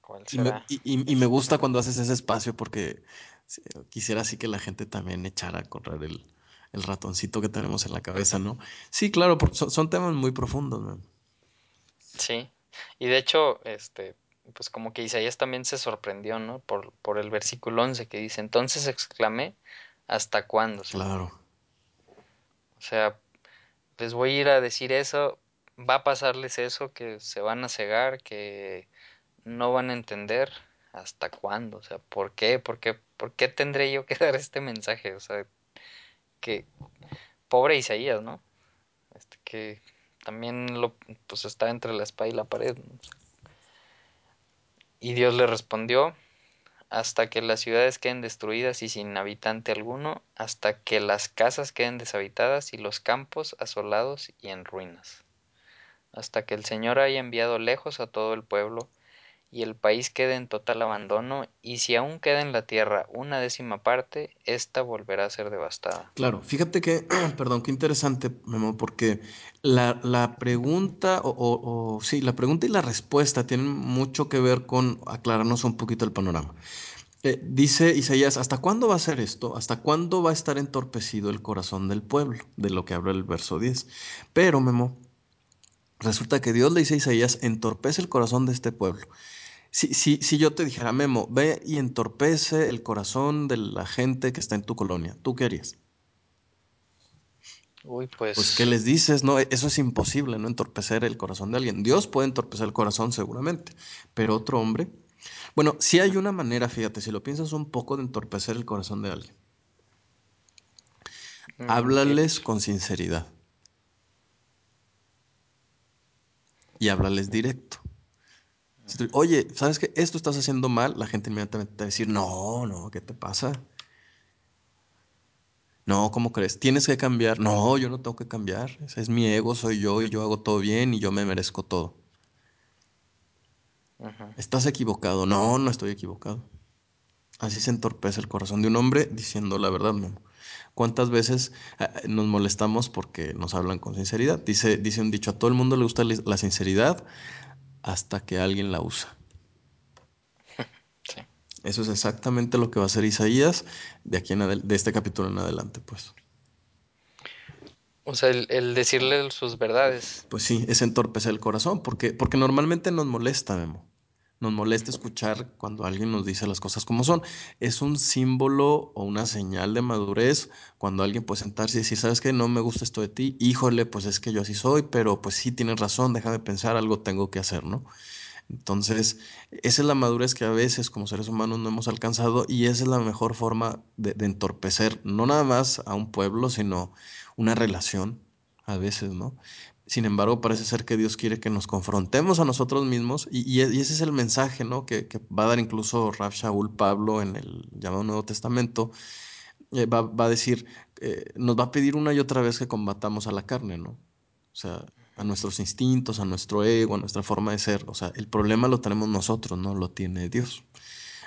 ¿Cuál Y me, y- y- y me gusta cuando haces ese espacio porque quisiera así que la gente también echara a correr el, el ratoncito que tenemos en la cabeza, ¿no? Sí, claro, porque son, son temas muy profundos, ¿no? Sí. Y de hecho, este, pues como que Isaías también se sorprendió, ¿no? Por, por el versículo 11 que dice, entonces exclamé, ¿hasta cuándo, Señor? Claro, O sea, les voy a ir a decir eso, va a pasarles eso, que se van a cegar, que no van a entender hasta cuándo, o sea, ¿por qué? ¿Por qué? ¿Por qué tendré yo que dar este mensaje? O sea, que pobre Isaías, ¿no? Este que también lo pues está entre la espada y la pared. Y Dios le respondió hasta que las ciudades queden destruidas y sin habitante alguno, hasta que las casas queden deshabitadas y los campos asolados y en ruinas, hasta que el Señor haya enviado lejos a todo el pueblo y el país quede en total abandono, y si aún queda en la tierra una décima parte, ésta volverá a ser devastada. claro. Fíjate que, perdón, qué interesante, Memo, porque la, la pregunta, o, o- sí, la pregunta y la respuesta tienen mucho que ver con aclararnos un poquito el panorama. Eh, dice Isaías, ¿hasta cuándo va a ser esto? ¿Hasta cuándo va a estar entorpecido el corazón del pueblo? De lo que habla el verso 10. Pero, Memo, resulta que Dios le dice a Isaías, entorpece el corazón de este pueblo. Si, si, si yo te dijera, Memo, ve y entorpece el corazón de la gente que está en tu colonia, ¿tú qué harías? Uy, Pues, ¿qué pues, les dices? No, eso es imposible, ¿no? Entorpecer el corazón de alguien. Dios puede entorpecer el corazón seguramente, pero otro hombre. Bueno, sí hay una manera, fíjate, si lo piensas un poco de entorpecer el corazón de alguien. mm, ¿qué Háblales pues? con sinceridad y háblales directo. Si tú, Oye, ¿sabes qué? Esto estás haciendo mal, la gente inmediatamente te va a decir, no, no, ¿qué te pasa? No, ¿cómo crees? Tienes que cambiar. No, yo no tengo que cambiar. Ese es mi ego, soy yo y yo hago todo bien y yo me merezco todo. ¿Estás equivocado? No, no estoy equivocado. Así se entorpece el corazón de un hombre diciendo la verdad, no. ¿Cuántas veces ah, nos molestamos porque nos hablan con sinceridad? Dice, dice un dicho, a todo el mundo le gusta la sinceridad hasta que alguien la usa. Sí. Eso es exactamente lo que va a hacer Isaías de aquí en de este capítulo en adelante, pues. O sea, el, el decirle sus verdades. Pues sí, es entorpecer el corazón, porque, porque normalmente nos molesta, Memo. Nos molesta escuchar cuando alguien nos dice las cosas como son. Es un símbolo o una señal de madurez cuando alguien puede sentarse y decir, ¿sabes qué? No me gusta esto de ti. Híjole, pues es que yo así soy, pero pues sí tienes razón, déjame pensar, algo tengo que hacer, ¿no? Entonces, esa es la madurez que a veces como seres humanos no hemos alcanzado y esa es la mejor forma de, de entorpecer, no nada más a un pueblo, sino una relación a veces, ¿no? Sin embargo, parece ser que Dios quiere que nos confrontemos a nosotros mismos y, e- ese es el mensaje, ¿no? Que, va a dar incluso Rav Shaul Pablo en el llamado Nuevo Testamento. Eh, va, a decir, eh, nos va a pedir una y otra vez que combatamos a la carne, ¿no? O sea, a nuestros instintos, a nuestro ego, a nuestra forma de ser. O sea, el problema lo tenemos nosotros, no lo tiene Dios.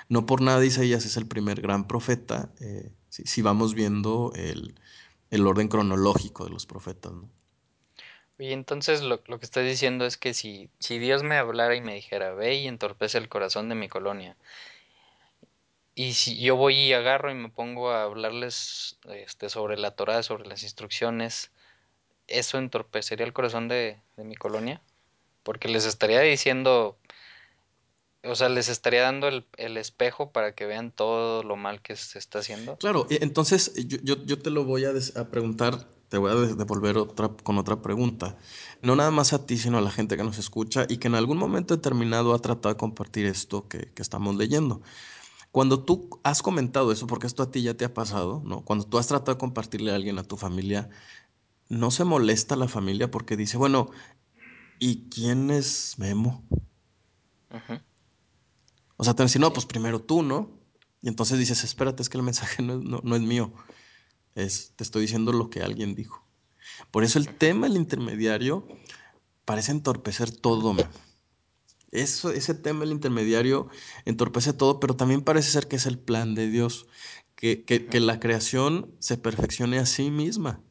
No por nada Isaías es el primer gran profeta, eh, si, si vamos viendo el, el orden cronológico de los profetas, ¿no? Y entonces lo, lo que estás diciendo es que si, si Dios me hablara y me dijera, ve y entorpece el corazón de mi colonia, y si yo voy y agarro y me pongo a hablarles este, sobre la Torah, sobre las instrucciones, ¿eso entorpecería el corazón de, mi colonia? Porque les estaría diciendo, o sea, les estaría dando el, el espejo para que vean todo lo mal que se está haciendo. Claro, e- entonces yo, yo- yo te lo voy a, a preguntar, te voy a de- devolver otra, con otra pregunta. No nada más a ti, sino a la gente que nos escucha y que en algún momento determinado ha tratado de compartir esto que, que estamos leyendo. Cuando tú has comentado eso, porque esto a ti ya te ha pasado, ¿no? Cuando tú has tratado de compartirle a alguien, a tu familia, no se molesta la familia porque dice, bueno, ¿y quién es Memo? O sea, te decir, no, pues primero tú, ¿no? Y entonces dices, espérate, es que el mensaje no es, no- no es mío, es, te estoy diciendo lo que alguien dijo. Por eso el tema del intermediario parece entorpecer todo. Eso, ese tema del intermediario entorpece todo, pero también parece ser que es el plan de Dios. que, que, la creación se perfeccione a sí misma.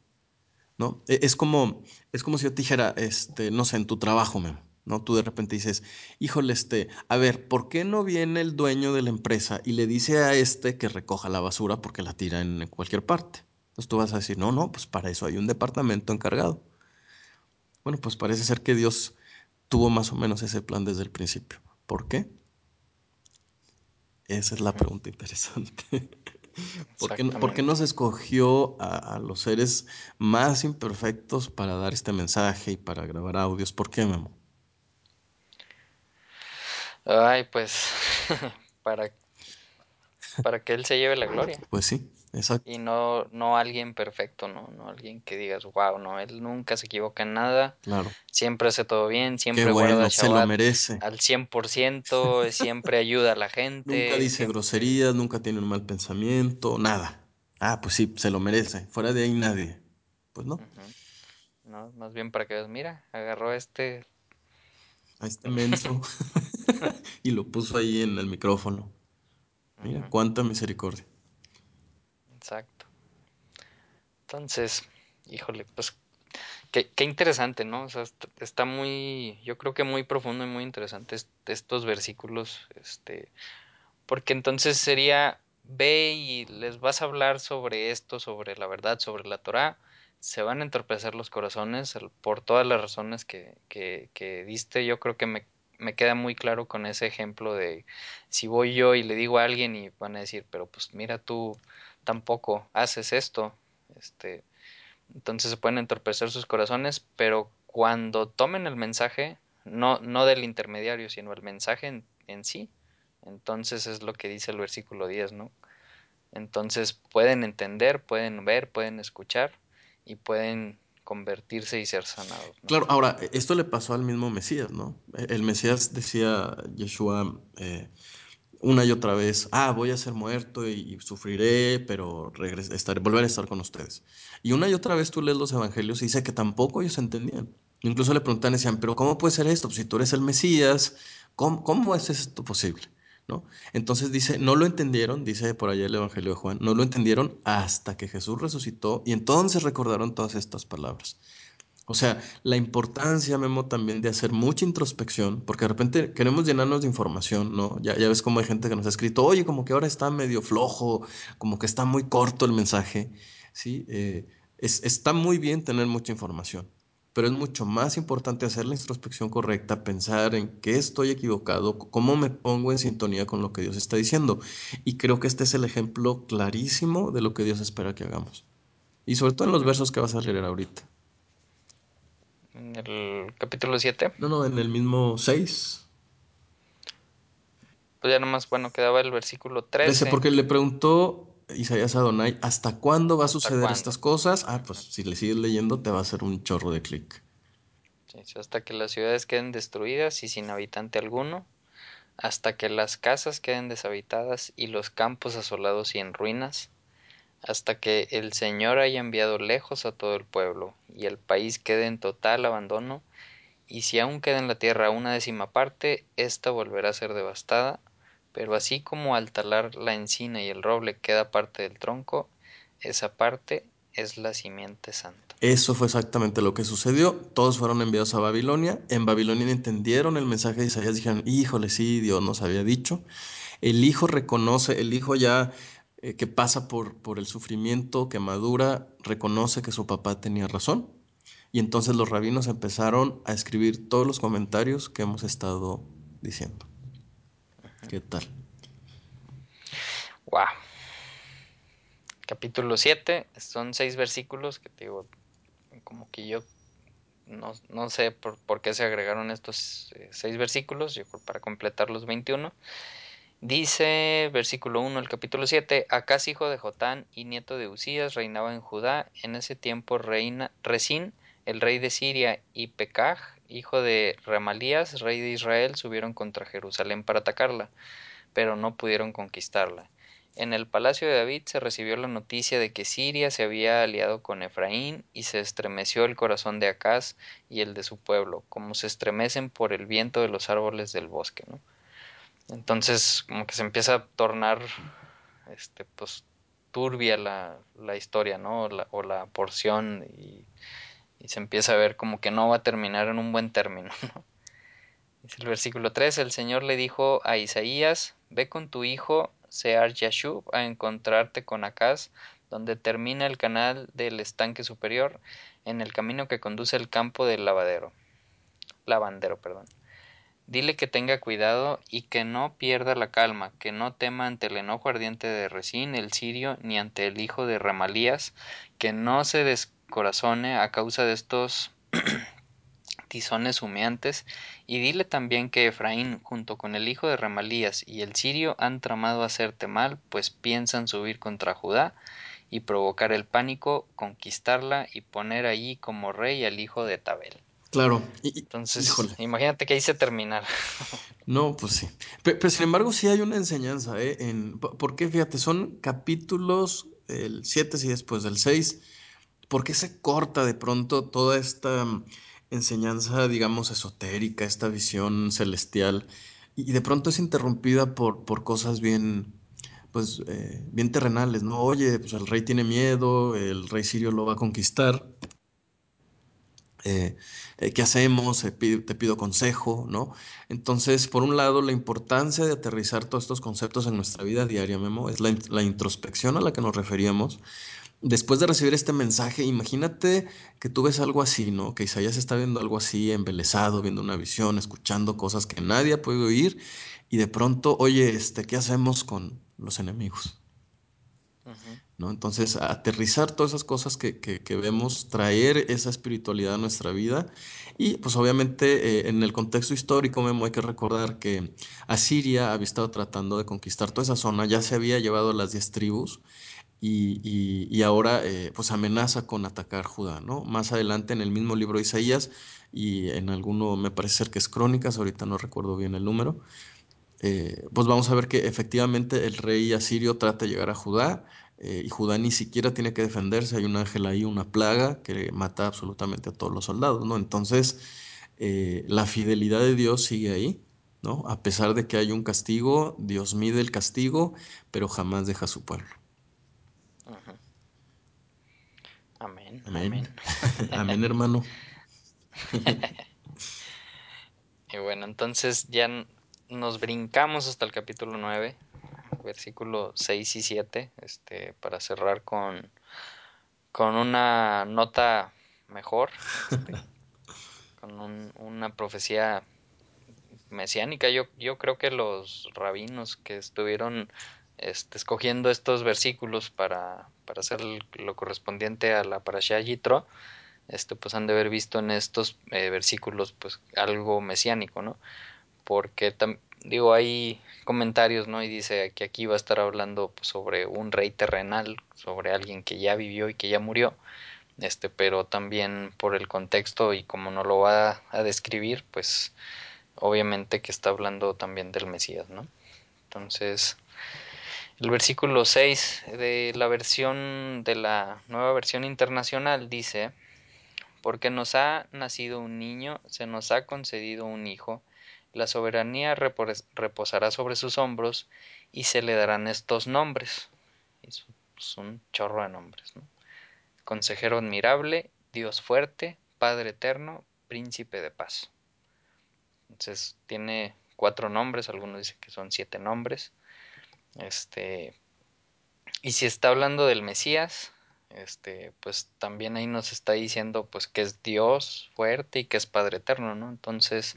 ¿no? E, es como, es como si yo te dijera, este, no sé, en tu trabajo, ¿no? Tú de repente dices, híjole, este, a ver, ¿por qué no viene el dueño de la empresa y le dice a este que recoja la basura porque la tira en cualquier parte? Entonces tú vas a decir, no, no, pues para eso hay un departamento encargado. Bueno, pues parece ser que Dios tuvo más o menos ese plan desde el principio. ¿Por qué? Esa es la pregunta interesante. ¿Por qué, ¿Por qué, nos escogió a, los seres más imperfectos para dar este mensaje y para grabar audios? ¿Por qué, Memo? Ay, pues para, para que Él se lleve la gloria. Pues sí, exacto. Y no, no alguien perfecto, ¿no? No alguien que digas, wow, no, Él nunca se equivoca en nada. Claro. Siempre hace todo bien, siempre guarda se lo merece. al 100%, siempre ayuda a la gente. Nunca dice groserías, nunca tiene un mal pensamiento, nada. Ah, pues sí, se lo merece. Fuera de ahí nadie. Pues no. No, más bien para que veas, mira, agarró este a este menso y lo puso ahí en el micrófono. Mira, cuánta misericordia. Exacto. Entonces, híjole, pues qué, qué interesante, ¿no? O sea, está muy, yo creo que muy profundo y muy interesante estos versículos, este, porque entonces sería, ve y les vas a hablar sobre esto, sobre la verdad, sobre la Torah, se van a entorpecer los corazones por todas las razones que, que, que diste. Yo creo que me, me, queda muy claro con ese ejemplo de si voy yo y le digo a alguien y van a decir, pero pues mira tú tampoco haces esto. Este, entonces se pueden entorpecer sus corazones, pero cuando tomen el mensaje, no, no del intermediario, sino el mensaje en, en sí, entonces es lo que dice el versículo 10, ¿no? Entonces pueden entender, pueden ver, pueden escuchar y pueden convertirse y ser sanados. Claro, ahora, esto le pasó al mismo Mesías, ¿no? El Mesías decía, Yeshua, eh, una y otra vez, ah, voy a ser muerto y, sufriré, pero volveré a estar con ustedes. Y una y otra vez tú lees los evangelios y dice que tampoco ellos entendían. Incluso le preguntan, decían, pero ¿cómo puede ser esto? Si tú eres el Mesías, ¿cómo, cómo es esto posible? Entonces dice, no lo entendieron, dice por allá el Evangelio de Juan, no lo entendieron hasta que Jesús resucitó y entonces recordaron todas estas palabras. O sea, la importancia, Memo, también de hacer mucha introspección, porque de repente queremos llenarnos de información, ¿no? Ya, ves como hay gente que nos ha escrito, oye, como que ahora está medio flojo, como que está muy corto el mensaje, ¿sí? Eh, es, está muy bien tener mucha información, pero es mucho más importante hacer la introspección correcta, pensar en qué estoy equivocado, cómo me pongo en sintonía con lo que Dios está diciendo. Y creo que este es el ejemplo clarísimo de lo que Dios espera que hagamos. Y sobre todo en los versos que vas a leer ahorita. ¿En el capítulo 7? No, no, en el mismo 6. Pues ya nomás, bueno, quedaba el versículo 13. porque le preguntó Isaías Adonai, ¿hasta cuándo va a suceder estas cosas? Ah, pues si le sigues leyendo te va a hacer un chorro de clic. hasta que las ciudades queden destruidas y sin habitante alguno, hasta que las casas queden deshabitadas y los campos asolados y en ruinas, hasta que el Señor haya enviado lejos a todo el pueblo y el país quede en total abandono, y si aún queda en la tierra una décima parte, ésta volverá a ser devastada, pero así como al talar la encina y el roble queda parte del tronco, esa parte es la simiente santa. Eso fue exactamente lo que sucedió. Todos fueron enviados a Babilonia. En Babilonia entendieron el mensaje de Isaías. Dijeron, híjole, sí, Dios nos había dicho. El hijo reconoce, el hijo ya eh, que pasa por, por el sufrimiento, que madura, reconoce que su papá tenía razón. Y entonces los rabinos empezaron a escribir todos los comentarios que hemos estado diciendo. ¿Qué tal? Wow. Capítulo 7, son seis versículos que te digo, como que yo no, sé por, por, qué se agregaron estos eh, seis versículos, yo para completar los 21. Dice, versículo 1 el capítulo 7, Acas hijo de Jotán y nieto de Usías reinaba en Judá, en ese tiempo reina Resín, el rey de Siria, y Pekaj, hijo de Ramalías, rey de Israel, subieron contra Jerusalén para atacarla, pero no pudieron conquistarla. En el palacio de David se recibió la noticia de que Siria se había aliado con Efraín y se estremeció el corazón de Acaz y el de su pueblo, como se estremecen por el viento de los árboles del bosque. ¿no? Entonces, como que se empieza a tornar este, pues, turbia la, la historia, ¿no? O la, o la porción y, se empieza a ver como que no va a terminar en un buen término, ¿no? Dice el versículo 3, el Señor le dijo a Isaías, ve con tu hijo Sear Yashub a encontrarte con Acaz, donde termina el canal del estanque superior, en el camino que conduce al campo del lavadero. Lavandero, perdón. Dile que tenga cuidado y que no pierda la calma, que no tema ante el enojo ardiente de Resín, el sirio, ni ante el hijo de Ramalías, que no se descorazone a causa de estos tizones humeantes, y dile también que Efraín, junto con el hijo de Ramalías y el sirio, han tramado hacerte mal, pues piensan subir contra Judá y provocar el pánico, conquistarla y poner allí como rey al hijo de Tabel. Claro. Y, Entonces, híjole. imagínate que hice terminar. No, pues sí. Pero, pero, sin embargo, sí hay una enseñanza, ¿eh? En, porque fíjate, son capítulos, el 7 y después del 6. ¿Por qué se corta de pronto toda esta enseñanza, digamos, esotérica, esta visión celestial? Y de pronto es interrumpida por, por cosas bien, pues, eh, bien terrenales, ¿no? Oye, pues el rey tiene miedo, el rey sirio lo va a conquistar. Eh, eh, ¿Qué hacemos? Eh, te pido consejo, ¿no? Entonces, por un lado, la importancia de aterrizar todos estos conceptos en nuestra vida diaria, Memo, es la, introspección a la que nos referíamos. Después de recibir este mensaje, imagínate que tú ves algo así, ¿no? Que Isaías está viendo algo así, embelesado, viendo una visión, escuchando cosas que nadie ha podido oír, y de pronto, oye, este, ¿qué hacemos con los enemigos? Uh. Entonces, aterrizar todas esas cosas que, que, vemos, traer esa espiritualidad a nuestra vida y pues obviamente eh, en el contexto histórico Memo, hay que recordar que Asiria había estado tratando de conquistar toda esa zona, ya se había llevado las 10 tribus y, y, y ahora eh, pues amenaza con atacar Judá, ¿no? Más adelante en el mismo libro de Isaías y en alguno me parece ser que es Crónicas, ahorita no recuerdo bien el número, eh, pues vamos a ver que efectivamente el rey asirio trata de llegar a Judá, eh, y Judá ni siquiera tiene que defenderse, hay un ángel ahí, una plaga que mata absolutamente a todos los soldados, ¿no? Entonces, eh, la fidelidad de Dios sigue ahí, ¿no? A pesar de que hay un castigo, Dios mide el castigo, pero jamás deja a su pueblo. Uh -huh. Amén. Amén. Amén, amén hermano. y bueno, entonces ya nos brincamos hasta el capítulo 9 versículos 6 y 7, este, para cerrar con, con una nota mejor, este, con un, una profecía mesiánica. Yo, yo creo que los rabinos que estuvieron este, escogiendo estos versículos para, para hacer lo correspondiente a la parashá Yitro, este, pues han de haber visto en estos eh, versículos pues algo mesiánico, ¿no? Porque digo, hay comentarios, ¿no? Y dice que aquí va a estar hablando pues, sobre un rey terrenal, sobre alguien que ya vivió y que ya murió, este, pero también por el contexto y como no lo va a describir, pues obviamente que está hablando también del Mesías, ¿no? Entonces, el versículo 6 de la versión de la nueva versión internacional dice, porque nos ha nacido un niño, se nos ha concedido un hijo, la soberanía reposará sobre sus hombros y se le darán estos nombres. Es un chorro de nombres. ¿no? Consejero admirable, Dios fuerte, Padre eterno, príncipe de paz. Entonces tiene cuatro nombres, algunos dicen que son siete nombres. Este, y si está hablando del Mesías, este, pues también ahí nos está diciendo pues que es Dios fuerte y que es Padre eterno, ¿no? Entonces,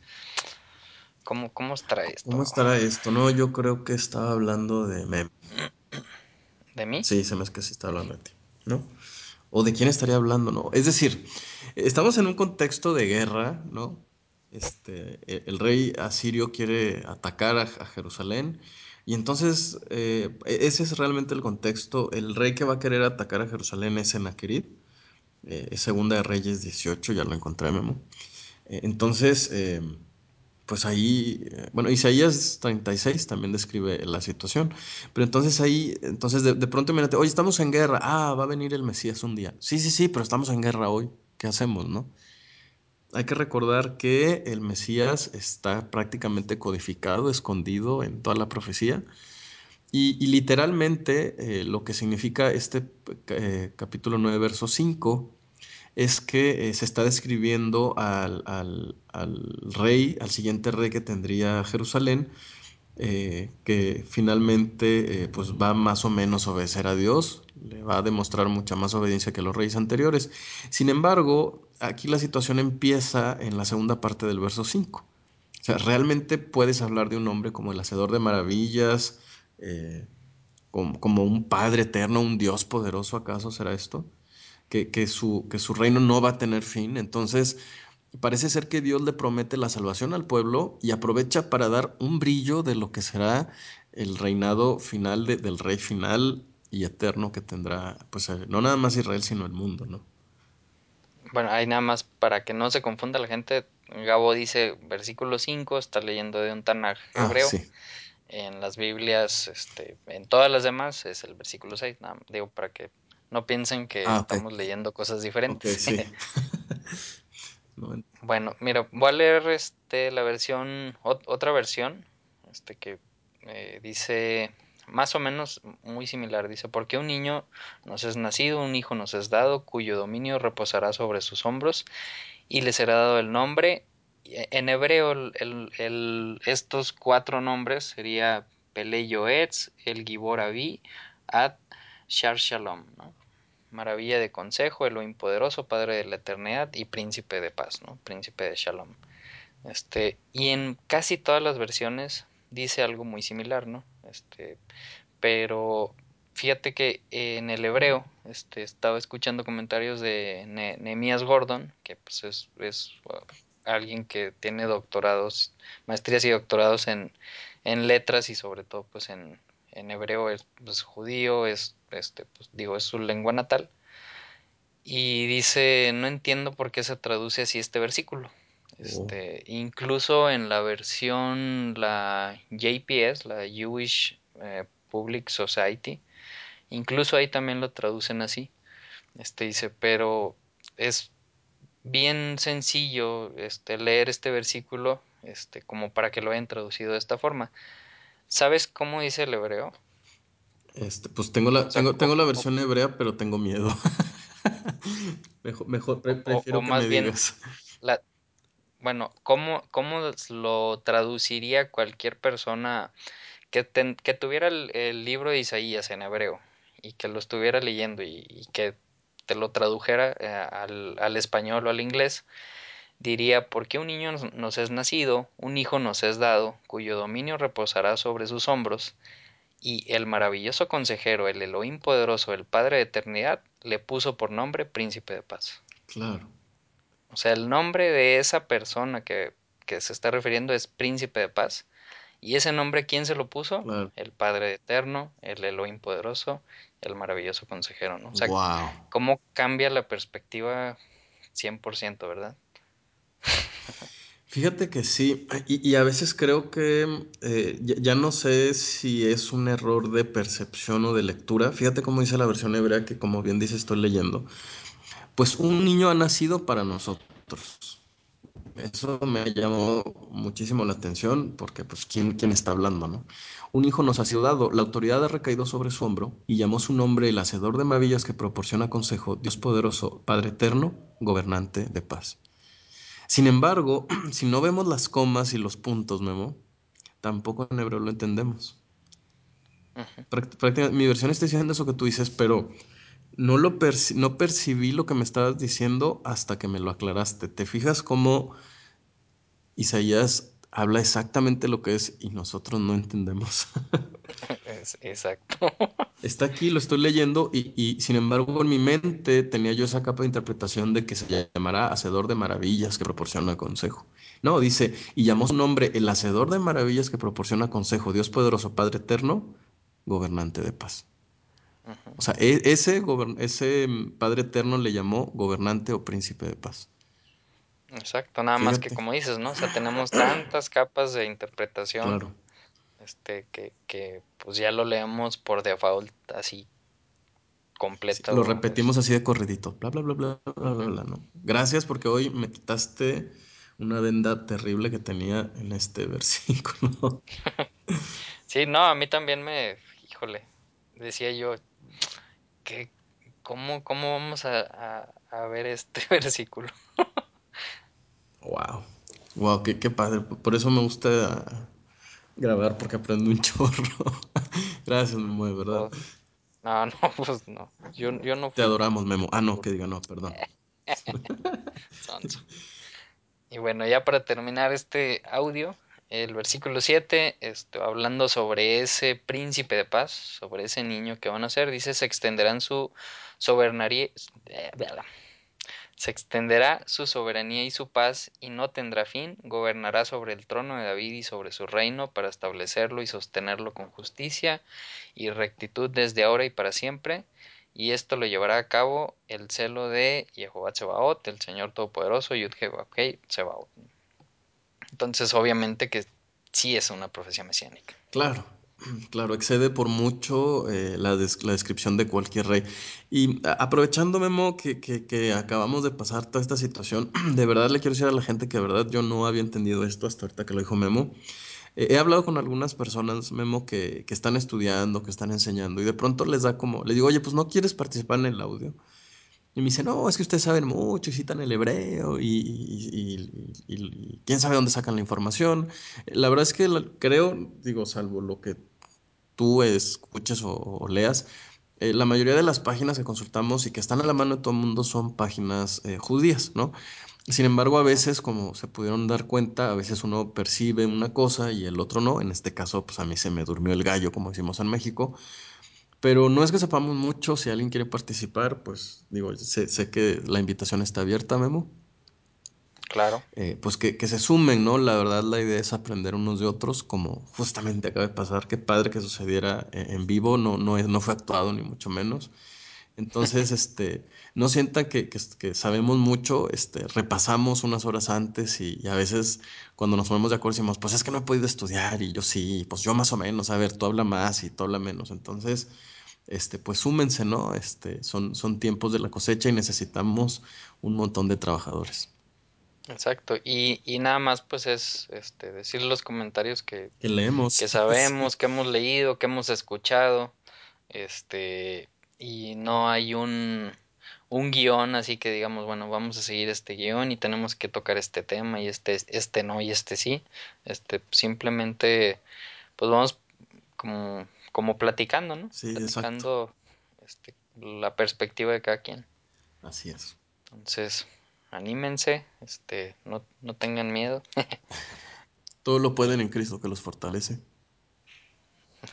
¿Cómo, ¿Cómo estará esto? ¿Cómo estará esto? No, yo creo que estaba hablando de Mem. ¿De mí? Sí, se me es que sí está hablando de ti, ¿no? ¿O de quién estaría hablando, no? Es decir, estamos en un contexto de guerra, ¿no? Este, el rey asirio quiere atacar a, a Jerusalén y entonces eh, ese es realmente el contexto. El rey que va a querer atacar a Jerusalén es Sennacherib, eh, es Segunda de Reyes 18, ya lo encontré, Memo. Eh, entonces, pues ahí, bueno, Isaías 36 también describe la situación, pero entonces ahí, entonces de, de, pronto imagínate, oye, estamos en guerra, ah, va a venir el Mesías un día. Sí, sí, sí, pero estamos en guerra hoy, ¿qué hacemos, no? Hay que recordar que el Mesías está prácticamente codificado, escondido en toda la profecía, Y, y literalmente eh, lo que significa este eh, capítulo 9, verso 5, es que eh, se está describiendo al, al, rey, al siguiente rey que tendría Jerusalén, eh, que finalmente eh, pues va más o menos a obedecer a Dios, le va a demostrar mucha más obediencia que los reyes anteriores. Sin embargo, aquí la situación empieza en la segunda parte del verso 5. O sea, realmente puedes hablar de un hombre como el hacedor de maravillas, como, como, un Padre eterno, un Dios poderoso, ¿acaso será esto? Que, que, su, que su reino no va a tener fin. Entonces, Parece ser que Dios le promete la salvación al pueblo y aprovecha para dar un brillo de lo que será el reinado final de, del rey final y eterno que tendrá, pues no nada más Israel, sino el mundo, ¿no? Bueno, hay nada más para que no se confunda la gente. Gabo dice versículo 5, está leyendo de un Tanaj hebreo. Ah, sí. En las Biblias, este, en todas las demás es el versículo 6. Nada, digo, para que no piensen que ah, okay. estamos leyendo cosas diferentes. Okay, sí. No. Bueno, mira, voy a leer este, la versión, otra versión, este que eh, dice más o menos muy similar. Dice, porque un niño nos es nacido, un hijo nos es dado, cuyo dominio reposará sobre sus hombros, y le será dado el nombre. En hebreo, el, estos cuatro nombres sería Pele Yoetz, el Gibor Avi, Ad Shar Shalom. ¿no? maravilla de consejo, Elohim poderoso, Padre de la eternidad y príncipe de paz, ¿no? Príncipe de Shalom. Este, y en casi todas las versiones dice algo muy similar, ¿no? Este, pero fíjate que en el hebreo, este, estaba escuchando comentarios de ne Nehemías Gordon, que pues es, es alguien que tiene doctorados, maestrías y doctorados en, en letras y sobre todo pues en, en hebreo es pues, judío, es, este, pues, digo, es su lengua natal. Y dice, no entiendo por qué se traduce así este versículo. Este, oh. Incluso en la versión, la JPS, la Jewish eh, Public Society, incluso ahí también lo traducen así. Este dice, pero es bien sencillo este, leer este versículo este, como para que lo hayan traducido de esta forma. ¿Sabes cómo dice el hebreo? Este, pues tengo la, o sea, tengo, tengo, la versión o, hebrea, pero tengo miedo. mejor, mejor pre, prefiero que más me bien, digas. La, bueno, ¿cómo, ¿cómo lo traduciría cualquier persona que, ten, que tuviera el, el, libro de Isaías en hebreo y que lo estuviera leyendo y, y que te lo tradujera eh, al, al español o al inglés? Diría, porque un niño nos es nacido, un hijo nos es dado, cuyo dominio reposará sobre sus hombros, y el maravilloso consejero, el Elohim poderoso, el Padre de eternidad, le puso por nombre Príncipe de Paz. Claro. O sea, el nombre de esa persona que, que se está refiriendo es Príncipe de Paz. ¿Y ese nombre quién se lo puso? Claro. El Padre Eterno, el Elohim poderoso, el maravilloso consejero, ¿no? O sea, wow. cómo cambia la perspectiva 100%, ¿verdad? Fíjate que sí, y, a veces creo que eh, ya, ya, no sé si es un error de percepción o de lectura. Fíjate cómo dice la versión hebrea, que como bien dice estoy leyendo. Pues un niño ha nacido para nosotros. Eso me llamó muchísimo la atención porque pues quién, quién está hablando, ¿no? Un hijo nos ha sido dado, la autoridad ha recaído sobre su hombro y llamó su nombre el hacedor de maravillas que proporciona consejo, Dios poderoso, Padre eterno, gobernante de paz. Sin embargo, si no vemos las comas y los puntos, Memo, tampoco en hebreo lo entendemos. Prácticamente, mi versión está diciendo eso que tú dices, pero no, lo perci no percibí lo que me estabas diciendo hasta que me lo aclaraste. ¿Te fijas cómo Isaías habla exactamente lo que es y nosotros no entendemos? Exacto. Está aquí, lo estoy leyendo y, y, sin embargo en mi mente tenía yo esa capa de interpretación de que se llamará Hacedor de Maravillas que proporciona consejo. No, dice, y llamó su nombre el Hacedor de Maravillas que proporciona consejo, Dios poderoso, Padre eterno, gobernante de paz. Uh -huh. O sea, e ese, ese Padre eterno le llamó gobernante o príncipe de paz. Exacto, nada Fíjate. más que como dices, ¿no? O sea, tenemos tantas capas de interpretación. Claro este que, que pues ya lo leemos por default así completo. Sí, lo repetimos así de corridito, bla bla bla bla bla bla, bla ¿no? Gracias porque hoy me quitaste una venda terrible que tenía en este versículo. sí, no, a mí también me, híjole, decía yo, que cómo, ¿cómo vamos a, a, ver este versículo? Wow, wow, qué, qué padre. Por eso me gusta grabar porque aprendo un chorro. Gracias, Memo, de verdad. No, no, pues no. Yo, yo no Te adoramos, Memo. Ah, no, que diga no, perdón. y bueno, ya para terminar este audio, el versículo 7, esto, hablando sobre ese príncipe de paz, sobre ese niño que van a ser, dice, se extenderán su soberanía, se extenderá su soberanía y su paz y no tendrá fin, gobernará sobre el trono de David y sobre su reino para establecerlo y sostenerlo con justicia y rectitud desde ahora y para siempre, y esto lo llevará a cabo el celo de Jehová Tsebaot, el Señor Todopoderoso, Yud Tsebaot. Entonces, obviamente que sí es una profecía mesiánica. Claro, Claro, excede por mucho eh, la, la, descripción de cualquier rey. Y aprovechando, Memo, que, que, que, acabamos de pasar toda esta situación, de verdad le quiero decir a la gente que de verdad yo no había entendido esto hasta ahorita que lo dijo Memo. Eh, he hablado con algunas personas, Memo, que, que, están estudiando, que están enseñando, y de pronto les da como, les digo, oye, pues no quieres participar en el audio. Y me dice, no, es que ustedes saben mucho y citan el hebreo y, y, y, quién sabe dónde sacan la información. La verdad es que creo, digo, salvo lo que tú escuches o, leas, eh, la mayoría de las páginas que consultamos y que están a la mano de todo el mundo son páginas eh, judías, ¿no? Sin embargo, a veces, como se pudieron dar cuenta, a veces uno percibe una cosa y el otro no. En este caso, pues a mí se me durmió el gallo, como decimos en México. Pero no es que sepamos mucho, si alguien quiere participar, pues digo, sé, sé que la invitación está abierta, Memo. Claro. Eh, pues que, que, se sumen, ¿no? La verdad, la idea es aprender unos de otros, como justamente acaba de pasar. Qué padre que sucediera eh, en vivo, no, no, no fue actuado, ni mucho menos. Entonces, este, no sientan que, que, que, sabemos mucho, este, repasamos unas horas antes y, y, a veces cuando nos ponemos de acuerdo decimos, pues es que no he podido estudiar y yo sí, pues yo más o menos, a ver, tú habla más y tú habla menos. Entonces, este, pues súmense, ¿no? Este, son, son tiempos de la cosecha y necesitamos un montón de trabajadores. Exacto, y, y nada más pues es este, decir los comentarios que, que leemos, que sabemos, que hemos leído, que hemos escuchado, este, y no hay un, un guion así que digamos, bueno, vamos a seguir este guion y tenemos que tocar este tema y este, este no y este sí, este, simplemente pues vamos como, como platicando, ¿no? Sí, platicando este, la perspectiva de cada quien. Así es. Entonces, anímense, este, no, no tengan miedo. Todo lo pueden en Cristo que los fortalece.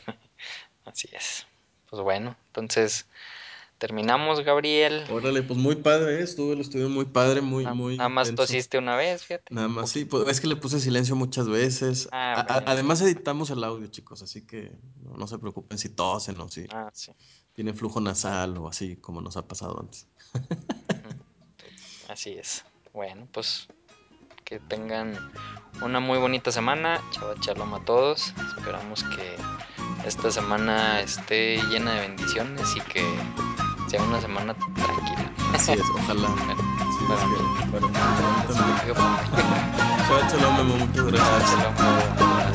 Así es. Pues bueno, entonces terminamos, Gabriel. Órale, pues muy padre, ¿eh? estuvo el estudio muy padre, muy, muy. Nada más intenso. tosiste una vez, fíjate. Nada más, sí, pues es que le puse silencio muchas veces. Ah, A- además editamos el audio, chicos, así que no, no se preocupen si tosen o si Ah, sí. tienen flujo nasal o así como nos ha pasado antes. Así es. Bueno, pues que tengan una muy bonita semana. Chava shalom a todos. Esperamos que esta semana esté llena de bendiciones y que sea una semana tranquila. Así es, ojalá. Sí, para es mí. que- para mí, para mí Sí, también. digo, para mí. Chao, shalom, Memo, muchas gracias.